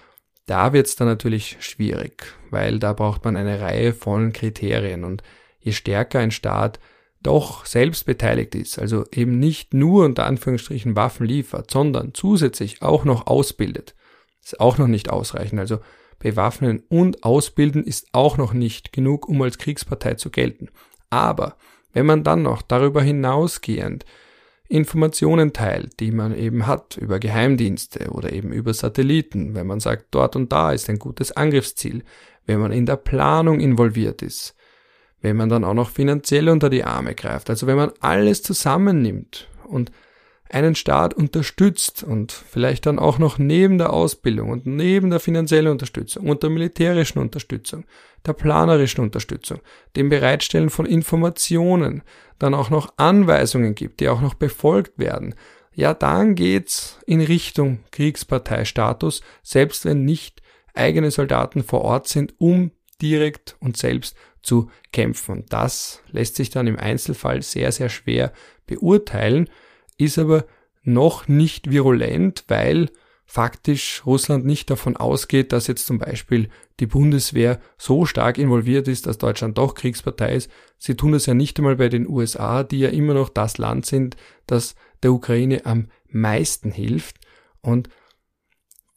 da wird es dann natürlich schwierig, weil da braucht man eine Reihe von Kriterien und je stärker ein Staat doch selbst beteiligt ist, also eben nicht nur unter Anführungsstrichen Waffen liefert, sondern zusätzlich auch noch ausbildet, ist auch noch nicht ausreichend. Also bewaffnen und ausbilden ist auch noch nicht genug, um als Kriegspartei zu gelten. Aber wenn man dann noch darüber hinausgehend Informationen teilt, die man eben hat über Geheimdienste oder eben über Satelliten, wenn man sagt, dort und da ist ein gutes Angriffsziel, wenn man in der Planung involviert ist, wenn man dann auch noch finanziell unter die Arme greift. Also wenn man alles zusammennimmt und einen Staat unterstützt und vielleicht dann auch noch neben der Ausbildung und neben der finanziellen Unterstützung und der militärischen Unterstützung, der planerischen Unterstützung, dem Bereitstellen von Informationen, dann auch noch Anweisungen gibt, die auch noch befolgt werden, ja, dann geht's in Richtung Kriegsparteistatus, selbst wenn nicht eigene Soldaten vor Ort sind, um direkt und selbst zu kämpfen. Und das lässt sich dann im Einzelfall sehr, sehr schwer beurteilen, ist aber noch nicht virulent, weil faktisch Russland nicht davon ausgeht, dass jetzt zum Beispiel die Bundeswehr so stark involviert ist, dass Deutschland doch Kriegspartei ist. Sie tun das ja nicht einmal bei den USA, die ja immer noch das Land sind, das der Ukraine am meisten hilft. Und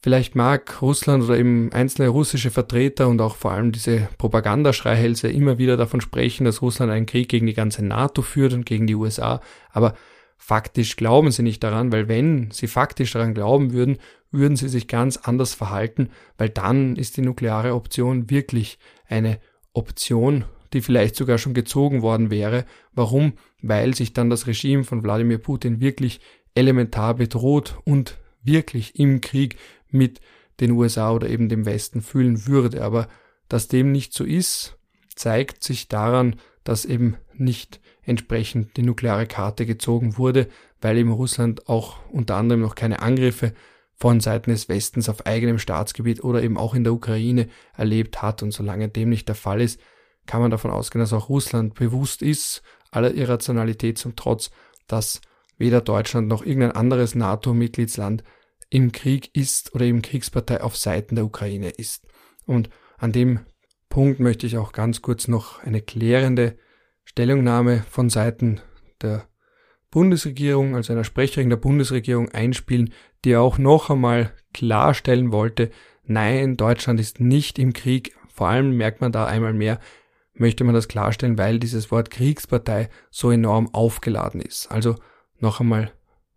Vielleicht mag Russland oder eben einzelne russische Vertreter und auch vor allem diese Propagandaschreihälse immer wieder davon sprechen, dass Russland einen Krieg gegen die ganze NATO führt und gegen die USA, aber faktisch glauben sie nicht daran, weil wenn sie faktisch daran glauben würden, würden sie sich ganz anders verhalten, weil dann ist die nukleare Option wirklich eine Option, die vielleicht sogar schon gezogen worden wäre. Warum? Weil sich dann das Regime von Wladimir Putin wirklich elementar bedroht und wirklich im Krieg mit den USA oder eben dem Westen fühlen würde. Aber dass dem nicht so ist, zeigt sich daran, dass eben nicht entsprechend die nukleare Karte gezogen wurde, weil eben Russland auch unter anderem noch keine Angriffe von Seiten des Westens auf eigenem Staatsgebiet oder eben auch in der Ukraine erlebt hat. Und solange dem nicht der Fall ist, kann man davon ausgehen, dass auch Russland bewusst ist, aller Irrationalität zum Trotz, dass weder Deutschland noch irgendein anderes NATO-Mitgliedsland im Krieg ist oder eben Kriegspartei auf Seiten der Ukraine ist. Und an dem Punkt möchte ich auch ganz kurz noch eine klärende Stellungnahme von Seiten der Bundesregierung, also einer Sprecherin der Bundesregierung einspielen, die auch noch einmal klarstellen wollte, nein, Deutschland ist nicht im Krieg. Vor allem merkt man da einmal mehr, möchte man das klarstellen, weil dieses Wort Kriegspartei so enorm aufgeladen ist. Also noch einmal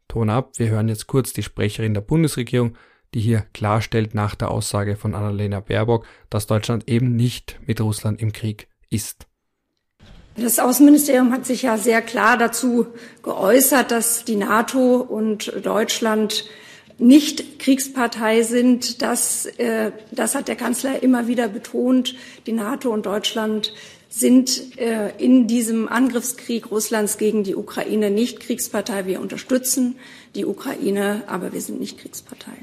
Ton ab, wir hören jetzt kurz die Sprecherin der Bundesregierung, die hier klarstellt nach der Aussage von Annalena Baerbock, dass Deutschland eben nicht mit Russland im Krieg ist.
Das Außenministerium hat sich ja sehr klar dazu geäußert, dass die NATO und Deutschland nicht Kriegspartei sind. Das, äh, das hat der Kanzler immer wieder betont. Die NATO und Deutschland sind äh, in diesem Angriffskrieg Russlands gegen die Ukraine nicht Kriegspartei. Wir unterstützen die Ukraine, aber wir sind nicht Kriegspartei.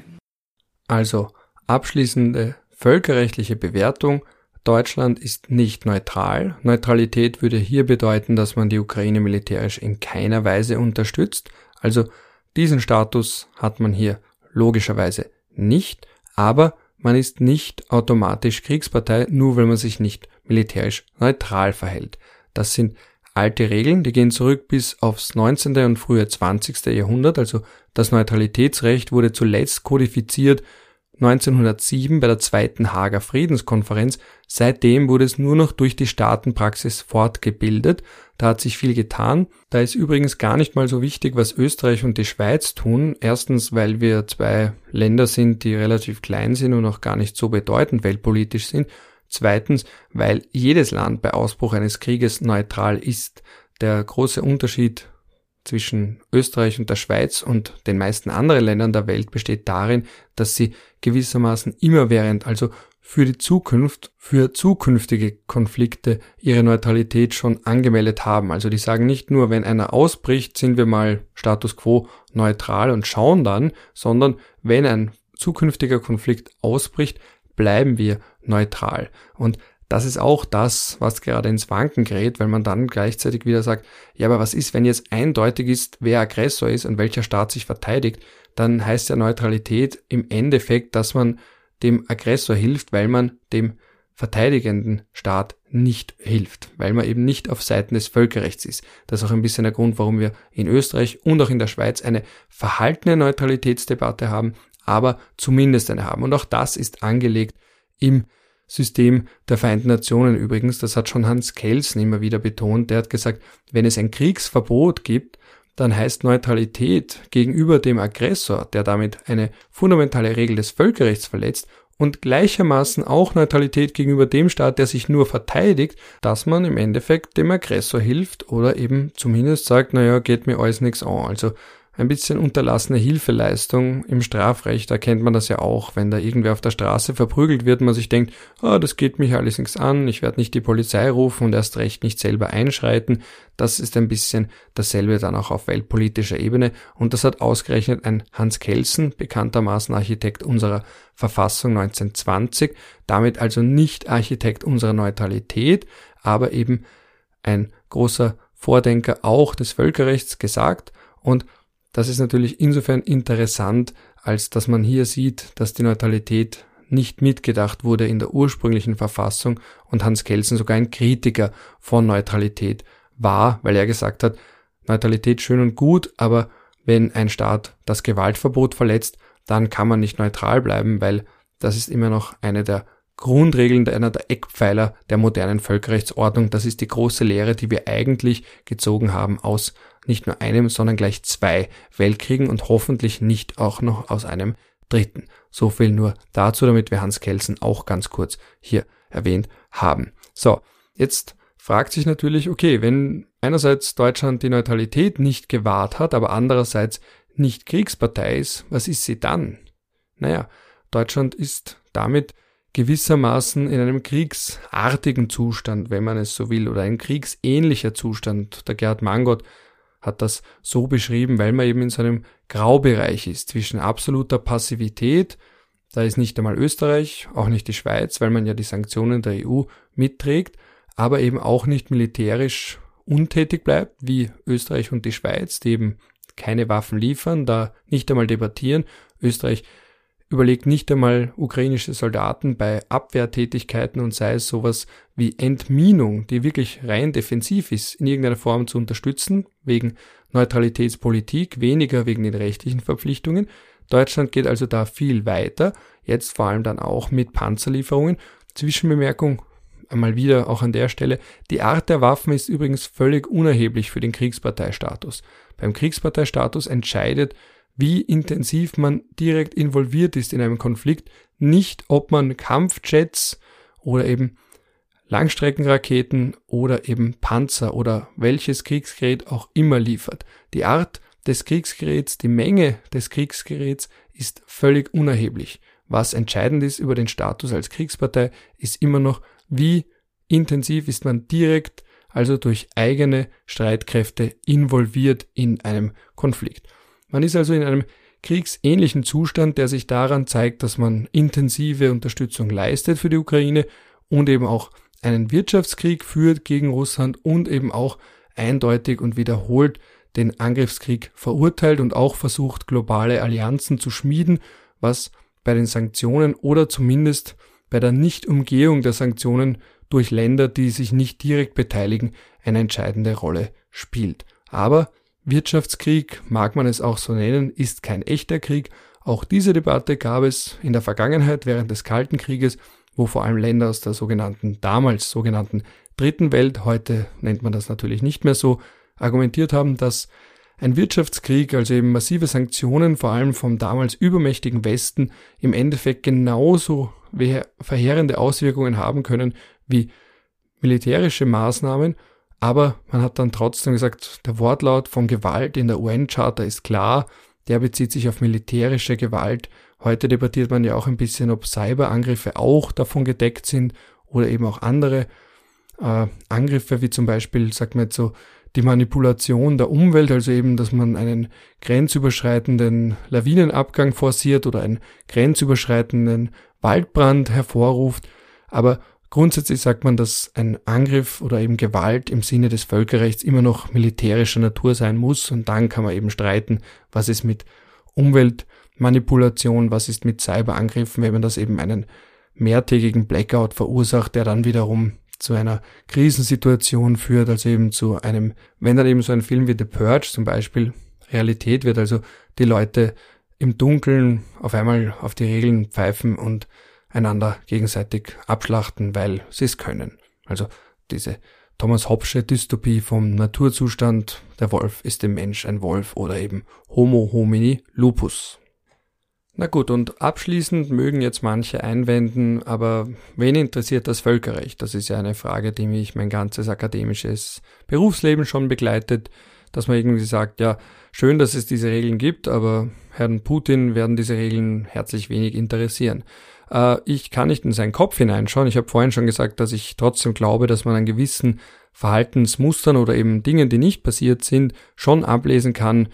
Also abschließende völkerrechtliche Bewertung. Deutschland ist nicht neutral. Neutralität würde hier bedeuten, dass man die Ukraine militärisch in keiner Weise unterstützt. Also diesen Status hat man hier logischerweise nicht, aber man ist nicht automatisch Kriegspartei, nur weil man sich nicht militärisch neutral verhält. Das sind alte Regeln, die gehen zurück bis aufs 19. und frühe 20. Jahrhundert, also das Neutralitätsrecht wurde zuletzt kodifiziert 1907 bei der zweiten Hager Friedenskonferenz. Seitdem wurde es nur noch durch die Staatenpraxis fortgebildet. Da hat sich viel getan. Da ist übrigens gar nicht mal so wichtig, was Österreich und die Schweiz tun. Erstens, weil wir zwei Länder sind, die relativ klein sind und auch gar nicht so bedeutend weltpolitisch sind. Zweitens, weil jedes Land bei Ausbruch eines Krieges neutral ist. Der große Unterschied zwischen Österreich und der Schweiz und den meisten anderen Ländern der Welt besteht darin, dass sie gewissermaßen immerwährend, also für die Zukunft, für zukünftige Konflikte ihre Neutralität schon angemeldet haben. Also die sagen nicht nur, wenn einer ausbricht, sind wir mal Status quo neutral und schauen dann, sondern wenn ein zukünftiger Konflikt ausbricht, bleiben wir neutral. Und das ist auch das, was gerade ins Wanken gerät, weil man dann gleichzeitig wieder sagt, ja, aber was ist, wenn jetzt eindeutig ist, wer Aggressor ist und welcher Staat sich verteidigt, dann heißt ja Neutralität im Endeffekt, dass man dem Aggressor hilft, weil man dem verteidigenden Staat nicht hilft, weil man eben nicht auf Seiten des Völkerrechts ist. Das ist auch ein bisschen der Grund, warum wir in Österreich und auch in der Schweiz eine verhaltene Neutralitätsdebatte haben, aber zumindest eine haben. Und auch das ist angelegt im System der Vereinten Nationen übrigens. Das hat schon Hans Kelsen immer wieder betont. Der hat gesagt, wenn es ein Kriegsverbot gibt, dann heißt Neutralität gegenüber dem Aggressor, der damit eine fundamentale Regel des Völkerrechts verletzt, und gleichermaßen auch Neutralität gegenüber dem Staat, der sich nur verteidigt, dass man im Endeffekt dem Aggressor hilft oder eben zumindest sagt, naja, geht mir alles nichts an. Also ein bisschen unterlassene Hilfeleistung im Strafrecht, da kennt man das ja auch, wenn da irgendwer auf der Straße verprügelt wird, man sich denkt, ah, das geht mich alles nichts an, ich werde nicht die Polizei rufen und erst recht nicht selber einschreiten. Das ist ein bisschen dasselbe dann auch auf weltpolitischer Ebene. Und das hat ausgerechnet ein Hans Kelsen, bekanntermaßen Architekt unserer Verfassung 1920, damit also nicht Architekt unserer Neutralität, aber eben ein großer Vordenker auch des Völkerrechts gesagt. Und das ist natürlich insofern interessant, als dass man hier sieht, dass die Neutralität nicht mitgedacht wurde in der ursprünglichen Verfassung und Hans Kelsen sogar ein Kritiker von Neutralität war, weil er gesagt hat, Neutralität schön und gut, aber wenn ein Staat das Gewaltverbot verletzt, dann kann man nicht neutral bleiben, weil das ist immer noch eine der Grundregeln, einer der Eckpfeiler der modernen Völkerrechtsordnung. Das ist die große Lehre, die wir eigentlich gezogen haben aus nicht nur einem, sondern gleich zwei Weltkriegen und hoffentlich nicht auch noch aus einem dritten. So viel nur dazu, damit wir Hans Kelsen auch ganz kurz hier erwähnt haben. So, jetzt fragt sich natürlich, okay, wenn einerseits Deutschland die Neutralität nicht gewahrt hat, aber andererseits nicht Kriegspartei ist, was ist sie dann? Naja, Deutschland ist damit gewissermaßen in einem kriegsartigen Zustand, wenn man es so will, oder ein kriegsähnlicher Zustand. Der Gerhard Mangott hat das so beschrieben, weil man eben in so einem Graubereich ist zwischen absoluter Passivität, da ist nicht einmal Österreich, auch nicht die Schweiz, weil man ja die Sanktionen der EU mitträgt, aber eben auch nicht militärisch untätig bleibt, wie Österreich und die Schweiz, die eben keine Waffen liefern, da nicht einmal debattieren. Österreich überlegt nicht einmal ukrainische Soldaten bei Abwehrtätigkeiten und sei es sowas wie Entminung, die wirklich rein defensiv ist, in irgendeiner Form zu unterstützen, wegen Neutralitätspolitik, weniger wegen den rechtlichen Verpflichtungen. Deutschland geht also da viel weiter, jetzt vor allem dann auch mit Panzerlieferungen. Zwischenbemerkung, einmal wieder auch an der Stelle, die Art der Waffen ist übrigens völlig unerheblich für den Kriegsparteistatus. Beim Kriegsparteistatus entscheidet, wie intensiv man direkt involviert ist in einem Konflikt, nicht ob man Kampfjets oder eben Langstreckenraketen oder eben Panzer oder welches Kriegsgerät auch immer liefert. Die Art des Kriegsgeräts, die Menge des Kriegsgeräts ist völlig unerheblich. Was entscheidend ist über den Status als Kriegspartei, ist immer noch, wie intensiv ist man direkt, also durch eigene Streitkräfte involviert in einem Konflikt. Man ist also in einem kriegsähnlichen Zustand, der sich daran zeigt, dass man intensive Unterstützung leistet für die Ukraine und eben auch einen Wirtschaftskrieg führt gegen Russland und eben auch eindeutig und wiederholt den Angriffskrieg verurteilt und auch versucht, globale Allianzen zu schmieden, was bei den Sanktionen oder zumindest bei der Nichtumgehung der Sanktionen durch Länder, die sich nicht direkt beteiligen, eine entscheidende Rolle spielt. Aber Wirtschaftskrieg, mag man es auch so nennen, ist kein echter Krieg. Auch diese Debatte gab es in der Vergangenheit während des Kalten Krieges, wo vor allem Länder aus der sogenannten, damals sogenannten Dritten Welt, heute nennt man das natürlich nicht mehr so, argumentiert haben, dass ein Wirtschaftskrieg, also eben massive Sanktionen, vor allem vom damals übermächtigen Westen, im Endeffekt genauso verheerende Auswirkungen haben können wie militärische Maßnahmen. Aber man hat dann trotzdem gesagt, der Wortlaut von Gewalt in der UN-Charta ist klar, der bezieht sich auf militärische Gewalt. Heute debattiert man ja auch ein bisschen, ob Cyberangriffe auch davon gedeckt sind oder eben auch andere äh, Angriffe, wie zum Beispiel, sagt man jetzt so, die Manipulation der Umwelt, also eben, dass man einen grenzüberschreitenden Lawinenabgang forciert oder einen grenzüberschreitenden Waldbrand hervorruft. Aber grundsätzlich sagt man, dass ein Angriff oder eben Gewalt im Sinne des Völkerrechts immer noch militärischer Natur sein muss und dann kann man eben streiten, was ist mit Umweltmanipulation, was ist mit Cyberangriffen, wenn man das eben einen mehrtägigen Blackout verursacht, der dann wiederum zu einer Krisensituation führt, also eben zu einem, wenn dann eben so ein Film wie The Purge zum Beispiel Realität wird, also die Leute im Dunkeln auf einmal auf die Regeln pfeifen und einander gegenseitig abschlachten, weil sie es können. Also diese Thomas Hobbesche Dystopie vom Naturzustand, der Wolf ist dem Mensch ein Wolf oder eben Homo homini lupus. Na gut, und abschließend mögen jetzt manche einwenden, aber wen interessiert das Völkerrecht? Das ist ja eine Frage, die mich mein ganzes akademisches Berufsleben schon begleitet, dass man irgendwie sagt, ja, schön, dass es diese Regeln gibt, aber Herrn Putin werden diese Regeln herzlich wenig interessieren. Äh, ich kann nicht in seinen Kopf hineinschauen. Ich habe vorhin schon gesagt, dass ich trotzdem glaube, dass man an gewissen Verhaltensmustern oder eben Dingen, die nicht passiert sind, schon ablesen kann,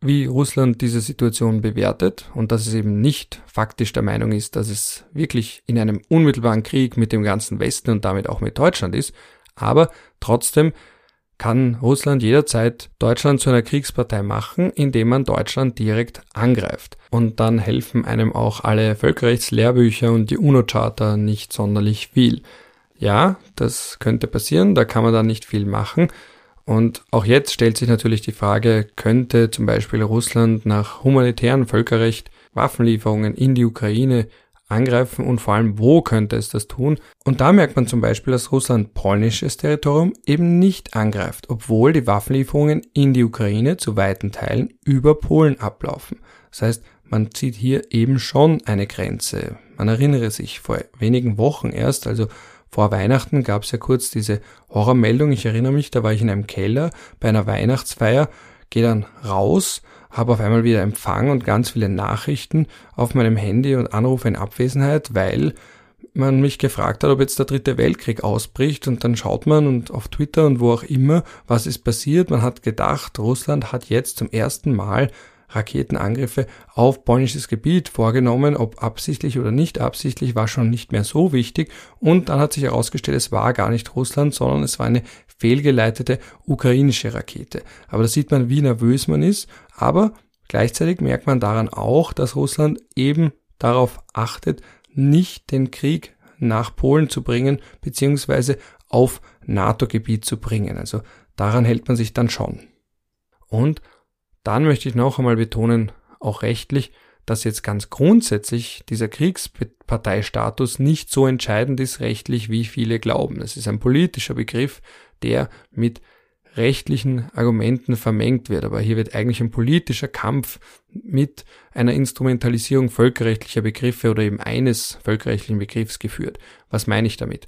wie Russland diese Situation bewertet und dass es eben nicht faktisch der Meinung ist, dass es wirklich in einem unmittelbaren Krieg mit dem ganzen Westen und damit auch mit Deutschland ist, aber trotzdem kann Russland jederzeit Deutschland zu einer Kriegspartei machen, indem man Deutschland direkt angreift. Und dann helfen einem auch alle Völkerrechtslehrbücher und die UNO-Charta nicht sonderlich viel. Ja, das könnte passieren, da kann man dann nicht viel machen. Und auch jetzt stellt sich natürlich die Frage, könnte zum Beispiel Russland nach humanitären Völkerrecht Waffenlieferungen in die Ukraine angreifen und vor allem, wo könnte es das tun? Und da merkt man zum Beispiel, dass Russland polnisches Territorium eben nicht angreift, obwohl die Waffenlieferungen in die Ukraine zu weiten Teilen über Polen ablaufen. Das heißt, man zieht hier eben schon eine Grenze. Man erinnere sich vor wenigen Wochen erst, also vor Weihnachten gab es ja kurz diese Horrormeldung. Ich erinnere mich, da war ich in einem Keller bei einer Weihnachtsfeier, gehe dann raus, habe auf einmal wieder Empfang und ganz viele Nachrichten auf meinem Handy und Anrufe in Abwesenheit, weil man mich gefragt hat, ob jetzt der dritte Weltkrieg ausbricht und dann schaut man und auf Twitter und wo auch immer, was ist passiert. Man hat gedacht, Russland hat jetzt zum ersten Mal Raketenangriffe auf polnisches Gebiet vorgenommen, ob absichtlich oder nicht absichtlich, war schon nicht mehr so wichtig. Und dann hat sich herausgestellt, es war gar nicht Russland, sondern es war eine fehlgeleitete ukrainische Rakete. Aber da sieht man, wie nervös man ist. Aber gleichzeitig merkt man daran auch, dass Russland eben darauf achtet, nicht den Krieg nach Polen zu bringen, beziehungsweise auf NATO-Gebiet zu bringen. Also daran hält man sich dann schon. Und dann möchte ich noch einmal betonen, auch rechtlich, dass jetzt ganz grundsätzlich dieser Kriegsparteistatus nicht so entscheidend ist rechtlich, wie viele glauben. Es ist ein politischer Begriff, der mit rechtlichen Argumenten vermengt wird. Aber hier wird eigentlich ein politischer Kampf mit einer Instrumentalisierung völkerrechtlicher Begriffe oder eben eines völkerrechtlichen Begriffs geführt. Was meine ich damit?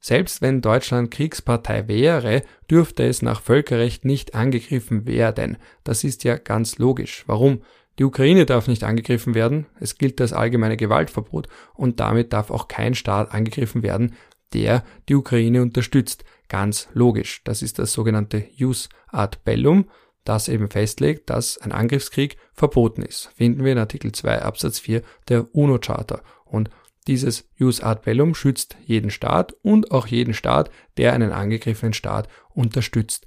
Selbst wenn Deutschland Kriegspartei wäre, dürfte es nach Völkerrecht nicht angegriffen werden. Das ist ja ganz logisch. Warum? Die Ukraine darf nicht angegriffen werden, es gilt das allgemeine Gewaltverbot und damit darf auch kein Staat angegriffen werden, der die Ukraine unterstützt. Ganz logisch. Das ist das sogenannte Jus ad bellum, das eben festlegt, dass ein Angriffskrieg verboten ist. Finden wir in Artikel 2 Absatz 4 der UNO-Charta. Und dieses Jus ad bellum schützt jeden Staat und auch jeden Staat, der einen angegriffenen Staat unterstützt.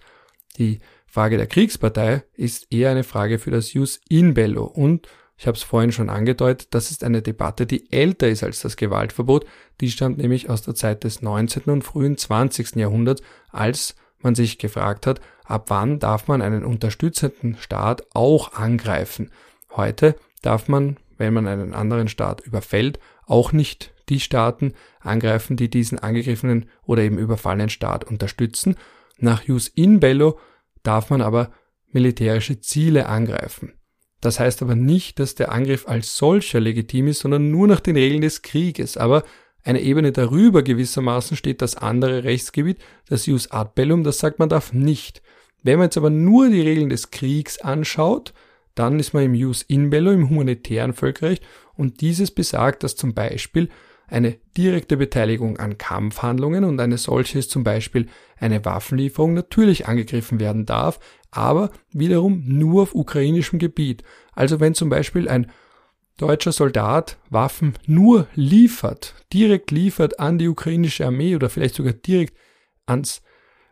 Die Frage der Kriegspartei ist eher eine Frage für das Jus in bello und ich habe es vorhin schon angedeutet, das ist eine Debatte, die älter ist als das Gewaltverbot. Die stammt nämlich aus der Zeit des 19. und frühen 20. Jahrhunderts, als man sich gefragt hat, ab wann darf man einen unterstützenden Staat auch angreifen. Heute darf man, wenn man einen anderen Staat überfällt, auch nicht die Staaten angreifen, die diesen angegriffenen oder eben überfallenen Staat unterstützen. Nach Jus in bello darf man aber militärische Ziele angreifen. Das heißt aber nicht, dass der Angriff als solcher legitim ist, sondern nur nach den Regeln des Krieges. Aber eine Ebene darüber gewissermaßen steht das andere Rechtsgebiet, das Jus ad bellum, das sagt man darf nicht. Wenn man jetzt aber nur die Regeln des Kriegs anschaut, dann ist man im Jus in bello, im humanitären Völkerrecht, und dieses besagt, dass zum Beispiel eine direkte Beteiligung an Kampfhandlungen und eine solche ist zum Beispiel eine Waffenlieferung natürlich angegriffen werden darf, aber wiederum nur auf ukrainischem Gebiet. Also wenn zum Beispiel ein deutscher Soldat Waffen nur liefert, direkt liefert an die ukrainische Armee oder vielleicht sogar direkt ans,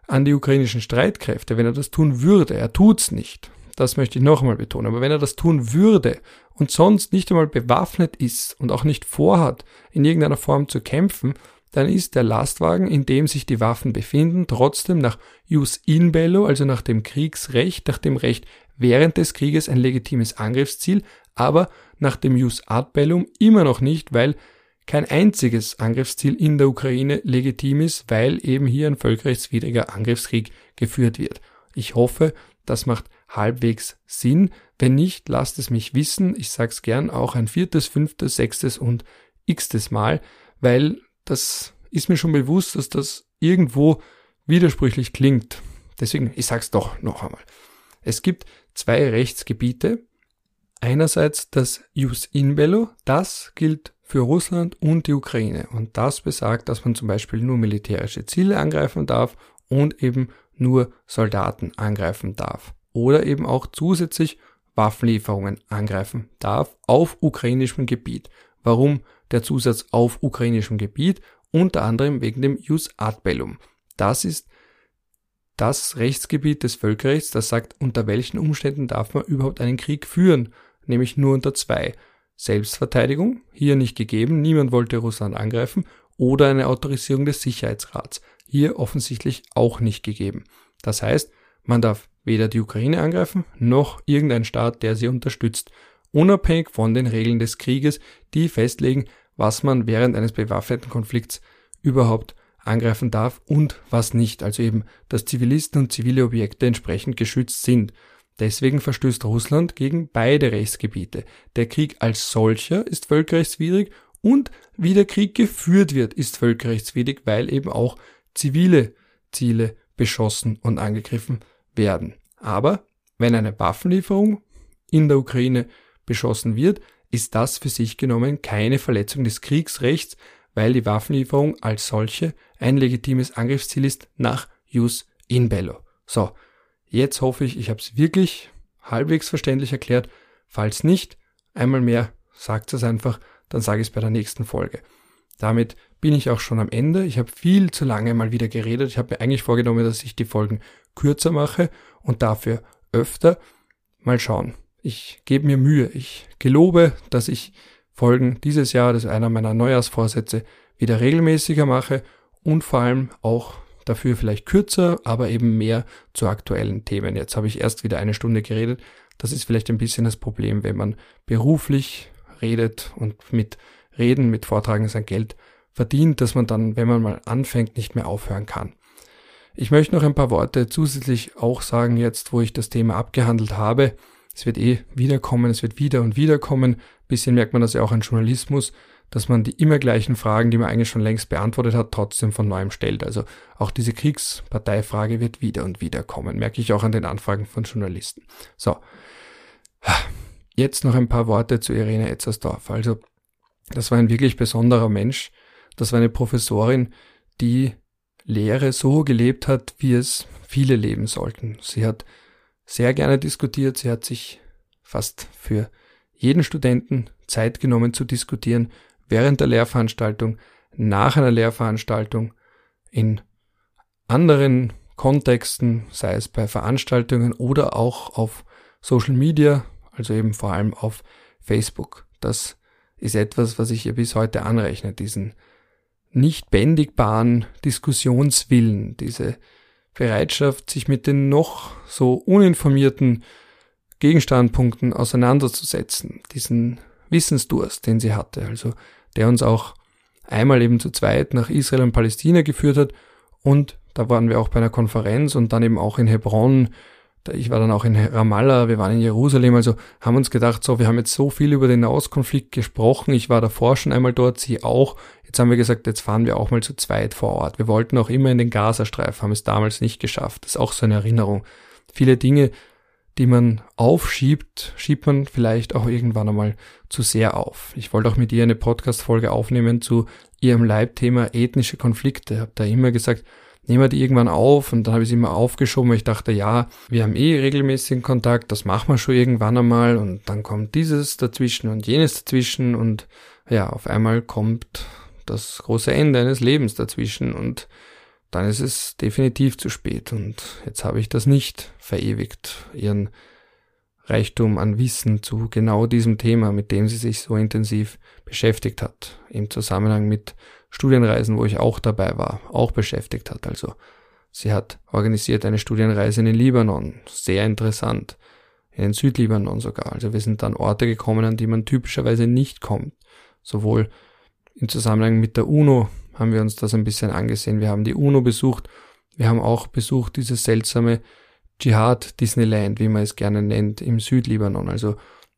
an die ukrainischen Streitkräfte, wenn er das tun würde, er tut's nicht. Das möchte ich noch einmal betonen. Aber wenn er das tun würde und sonst nicht einmal bewaffnet ist und auch nicht vorhat, in irgendeiner Form zu kämpfen, dann ist der Lastwagen, in dem sich die Waffen befinden, trotzdem nach Jus in bello, also nach dem Kriegsrecht, nach dem Recht während des Krieges ein legitimes Angriffsziel, aber nach dem Jus ad bellum immer noch nicht, weil kein einziges Angriffsziel in der Ukraine legitim ist, weil eben hier ein völkerrechtswidriger Angriffskrieg geführt wird. Ich hoffe, das macht halbwegs Sinn. Wenn nicht, lasst es mich wissen. Ich sag's gern auch ein viertes, fünftes, sechstes und xtes Mal, weil das ist mir schon bewusst, dass das irgendwo widersprüchlich klingt. Deswegen, ich sag's doch noch einmal. Es gibt zwei Rechtsgebiete. Einerseits das Jus in bello, das gilt für Russland und die Ukraine. Und das besagt, dass man zum Beispiel nur militärische Ziele angreifen darf und eben nur Soldaten angreifen darf oder eben auch zusätzlich Waffenlieferungen angreifen darf auf ukrainischem Gebiet. Warum der Zusatz auf ukrainischem Gebiet? Unter anderem wegen dem Jus ad bellum. Das ist das Rechtsgebiet des Völkerrechts, das sagt, unter welchen Umständen darf man überhaupt einen Krieg führen, nämlich nur unter zwei. Selbstverteidigung, hier nicht gegeben, niemand wollte Russland angreifen, oder eine Autorisierung des Sicherheitsrats, hier offensichtlich auch nicht gegeben. Das heißt, man darf weder die Ukraine angreifen, noch irgendein Staat, der sie unterstützt, unabhängig von den Regeln des Krieges, die festlegen, was man während eines bewaffneten Konflikts überhaupt angreifen darf und was nicht, also eben, dass Zivilisten und zivile Objekte entsprechend geschützt sind. Deswegen verstößt Russland gegen beide Rechtsgebiete. Der Krieg als solcher ist völkerrechtswidrig und wie der Krieg geführt wird, ist völkerrechtswidrig, weil eben auch zivile Ziele beschossen und angegriffen werden. Aber wenn eine Waffenlieferung in der Ukraine beschossen wird, ist das für sich genommen keine Verletzung des Kriegsrechts, weil die Waffenlieferung als solche ein legitimes Angriffsziel ist nach Jus in bello. So, jetzt hoffe ich, ich habe es wirklich halbwegs verständlich erklärt. Falls nicht, einmal mehr, sagt es einfach, dann sage ich es bei der nächsten Folge. Damit bin ich auch schon am Ende. Ich habe viel zu lange mal wieder geredet. Ich habe mir eigentlich vorgenommen, dass ich die Folgen kürzer mache und dafür öfter. Mal schauen. Ich gebe mir Mühe. Ich gelobe, dass ich Folgen dieses Jahr, das ist einer meiner Neujahrsvorsätze, wieder regelmäßiger mache und vor allem auch dafür vielleicht kürzer, aber eben mehr zu aktuellen Themen. Jetzt habe ich erst wieder eine Stunde geredet. Das ist vielleicht ein bisschen das Problem, wenn man beruflich redet und mit Reden, mit Vortragen sein Geld verdient, dass man dann, wenn man mal anfängt, nicht mehr aufhören kann. Ich möchte noch ein paar Worte zusätzlich auch sagen, jetzt wo ich das Thema abgehandelt habe. Es wird eh wiederkommen, es wird wieder und wieder kommen. Bisschen merkt man das ja auch an Journalismus, dass man die immer gleichen Fragen, die man eigentlich schon längst beantwortet hat, trotzdem von neuem stellt. Also auch diese Kriegsparteifrage wird wieder und wieder kommen. Merke ich auch an den Anfragen von Journalisten. So. Jetzt noch ein paar Worte zu Irene Etzersdorf. Also, das war ein wirklich besonderer Mensch. Das war eine Professorin, die Lehre so gelebt hat, wie es viele leben sollten. Sie hat sehr gerne diskutiert, sie hat sich fast für jeden Studenten Zeit genommen zu diskutieren, während der Lehrveranstaltung, nach einer Lehrveranstaltung, in anderen Kontexten, sei es bei Veranstaltungen oder auch auf Social Media, also eben vor allem auf Facebook. Das ist etwas, was ich ihr bis heute anrechne, diesen nicht bändigbaren Diskussionswillen, diese Bereitschaft, sich mit den noch so uninformierten Gegenstandpunkten auseinanderzusetzen, diesen Wissensdurst, den sie hatte, also der uns auch einmal eben zu zweit nach Israel und Palästina geführt hat. Und da waren wir auch bei einer Konferenz und dann eben auch in Hebron. Ich war dann auch in Ramallah, wir waren in Jerusalem, also haben uns gedacht, so, wir haben jetzt so viel über den Nahostkonflikt gesprochen, ich war davor schon einmal dort, sie auch, jetzt haben wir gesagt, jetzt fahren wir auch mal zu zweit vor Ort. Wir wollten auch immer in den Gazastreifen, haben es damals nicht geschafft, das ist auch so eine Erinnerung. Viele Dinge, die man aufschiebt, schiebt man vielleicht auch irgendwann einmal zu sehr auf. Ich wollte auch mit ihr eine Podcast-Folge aufnehmen zu ihrem Leibthema ethnische Konflikte. Hab da immer gesagt, nehmen wir die irgendwann auf und dann habe ich sie immer aufgeschoben, weil ich dachte, ja, wir haben eh regelmäßigen Kontakt, das machen wir schon irgendwann einmal und dann kommt dieses dazwischen und jenes dazwischen und ja, auf einmal kommt das große Ende eines Lebens dazwischen und dann ist es definitiv zu spät und jetzt habe ich das nicht verewigt, ihren Reichtum an Wissen zu genau diesem Thema, mit dem sie sich so intensiv beschäftigt hat, im Zusammenhang mit Studienreisen, wo ich auch dabei war, auch beschäftigt hat. Also sie hat organisiert eine Studienreise in den Libanon, sehr interessant, in den Südlibanon sogar. Also wir sind dann Orte gekommen, an die man typischerweise nicht kommt. Sowohl im Zusammenhang mit der UNO haben wir uns das ein bisschen angesehen. Wir haben die UNO besucht. Wir haben auch besucht dieses seltsame Dschihad Disneyland, wie man es gerne nennt, im Südlibanon. Also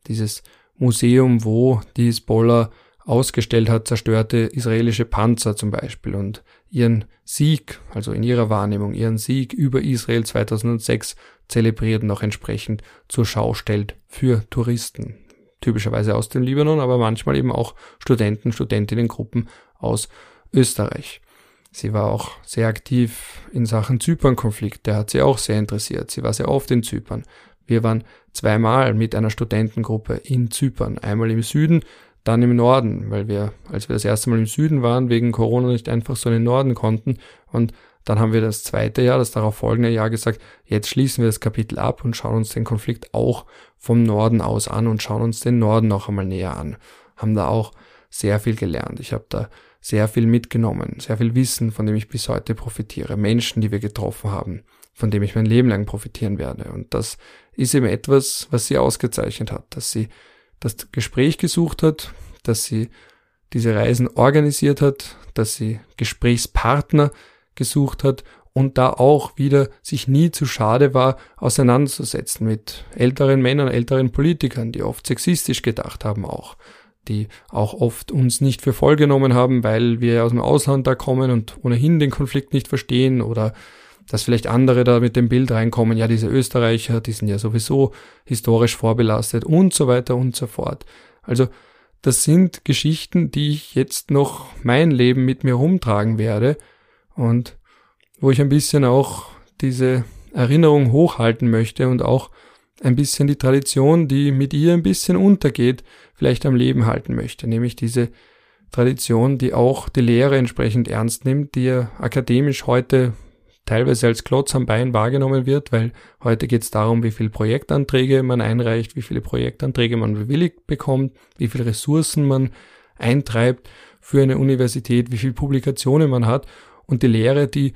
dieses Museum, wo die Hisbollah ausgestellt hat, zerstörte israelische Panzer zum Beispiel und ihren Sieg, also in ihrer Wahrnehmung, ihren Sieg über Israel 2006 zelebriert und auch entsprechend zur Schau stellt für Touristen. Typischerweise aus dem Libanon, aber manchmal eben auch Studenten, Studentinnengruppen aus Österreich. Sie war auch sehr aktiv in Sachen Zypern-Konflikt, der hat sie auch sehr interessiert. Sie war sehr oft in Zypern. Wir waren zweimal mit einer Studentengruppe in Zypern, einmal im Süden, dann im Norden, weil wir, als wir das erste Mal im Süden waren, wegen Corona nicht einfach so in den Norden konnten. Und dann haben wir das zweite Jahr, das darauf folgende Jahr gesagt, jetzt schließen wir das Kapitel ab und schauen uns den Konflikt auch vom Norden aus an und schauen uns den Norden noch einmal näher an. Haben da auch sehr viel gelernt. Ich habe da sehr viel mitgenommen, sehr viel Wissen, von dem ich bis heute profitiere. Menschen, die wir getroffen haben, von dem ich mein Leben lang profitieren werde. Und das ist eben etwas, was sie ausgezeichnet hat, dass sie das Gespräch gesucht hat, dass sie diese Reisen organisiert hat, dass sie Gesprächspartner gesucht hat und da auch wieder sich nie zu schade war, auseinanderzusetzen mit älteren Männern, älteren Politikern, die oft sexistisch gedacht haben auch, die auch oft uns nicht für voll genommen haben, weil wir aus dem Ausland da kommen und ohnehin den Konflikt nicht verstehen oder dass vielleicht andere da mit dem Bild reinkommen, ja, diese Österreicher, die sind ja sowieso historisch vorbelastet und so weiter und so fort. Also das sind Geschichten, die ich jetzt noch mein Leben mit mir rumtragen werde und wo ich ein bisschen auch diese Erinnerung hochhalten möchte und auch ein bisschen die Tradition, die mit ihr ein bisschen untergeht, vielleicht am Leben halten möchte, nämlich diese Tradition, die auch die Lehre entsprechend ernst nimmt, die ja akademisch heute teilweise als Klotz am Bein wahrgenommen wird, weil heute geht es darum, wie viele Projektanträge man einreicht, wie viele Projektanträge man bewilligt bekommt, wie viele Ressourcen man eintreibt für eine Universität, wie viele Publikationen man hat. Und die Lehre, die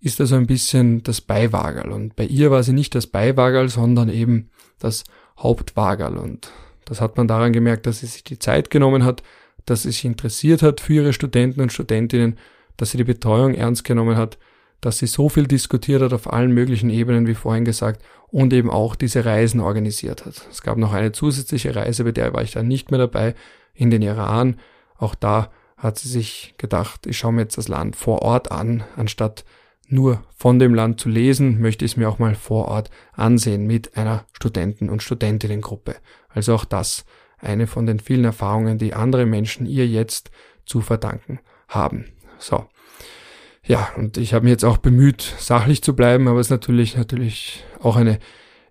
ist also ein bisschen das Beiwagerl. Und bei ihr war sie nicht das Beiwagerl, sondern eben das Hauptwagerl. Und Das hat man daran gemerkt, dass sie sich die Zeit genommen hat, dass sie sich interessiert hat für ihre Studenten und Studentinnen, dass sie die Betreuung ernst genommen hat, dass sie so viel diskutiert hat auf allen möglichen Ebenen, wie vorhin gesagt, und eben auch diese Reisen organisiert hat. Es gab noch eine zusätzliche Reise, bei der war ich dann nicht mehr dabei, in den Iran. Auch da hat sie sich gedacht, ich schaue mir jetzt das Land vor Ort an, anstatt nur von dem Land zu lesen, möchte ich es mir auch mal vor Ort ansehen mit einer Studenten- und Studentinnengruppe. Also auch das eine von den vielen Erfahrungen, die andere Menschen ihr jetzt zu verdanken haben. So. Ja, und ich habe mich jetzt auch bemüht, sachlich zu bleiben, aber es ist natürlich, natürlich auch eine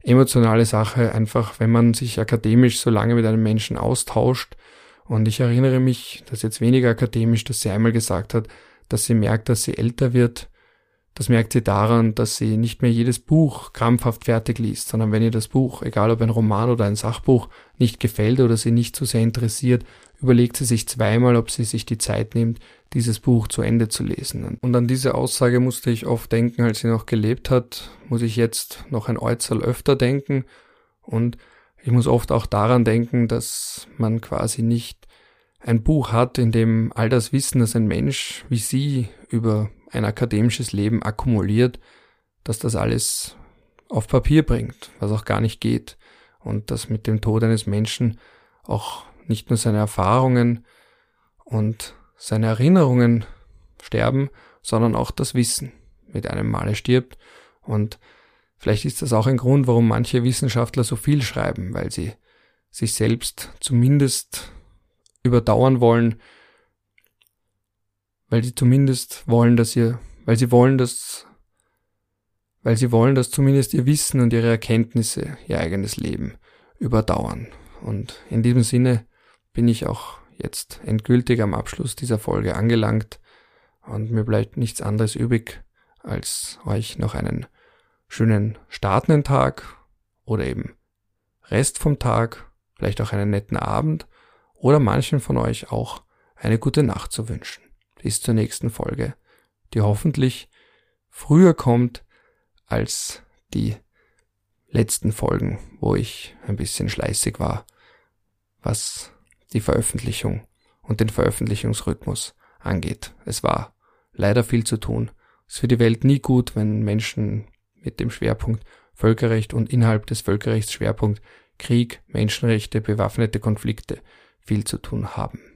emotionale Sache, einfach wenn man sich akademisch so lange mit einem Menschen austauscht. Und ich erinnere mich, dass jetzt weniger akademisch, dass sie einmal gesagt hat, dass sie merkt, dass sie älter wird, das merkt sie daran, dass sie nicht mehr jedes Buch krampfhaft fertig liest, sondern wenn ihr das Buch, egal ob ein Roman oder ein Sachbuch, nicht gefällt oder sie nicht so sehr interessiert, überlegt sie sich zweimal, ob sie sich die Zeit nimmt, dieses Buch zu Ende zu lesen. Und an diese Aussage musste ich oft denken, als sie noch gelebt hat, muss ich jetzt noch ein Äußerl öfter denken und ich muss oft auch daran denken, dass man quasi nicht ein Buch hat, in dem all das Wissen, das ein Mensch wie sie über ein akademisches Leben akkumuliert, dass das alles auf Papier bringt, was auch gar nicht geht. Und dass mit dem Tod eines Menschen auch nicht nur seine Erfahrungen und seine Erinnerungen sterben, sondern auch das Wissen mit einem Male stirbt. Und vielleicht ist das auch ein Grund, warum manche Wissenschaftler so viel schreiben, weil sie sich selbst zumindest überdauern wollen, weil sie zumindest wollen, dass ihr, weil sie wollen, dass, weil sie wollen, dass zumindest ihr Wissen und ihre Erkenntnisse ihr eigenes Leben überdauern. Und in diesem Sinne bin ich auch jetzt endgültig am Abschluss dieser Folge angelangt und mir bleibt nichts anderes übrig, als euch noch einen schönen startenden Tag oder eben Rest vom Tag, vielleicht auch einen netten Abend oder manchen von euch auch eine gute Nacht zu wünschen bis zur nächsten Folge, die hoffentlich früher kommt als die letzten Folgen, wo ich ein bisschen schleißig war, was die Veröffentlichung und den Veröffentlichungsrhythmus angeht. Es war leider viel zu tun. Es ist für die Welt nie gut, wenn Menschen mit dem Schwerpunkt Völkerrecht und innerhalb des Völkerrechts Schwerpunkt Krieg, Menschenrechte, bewaffnete Konflikte viel zu tun haben.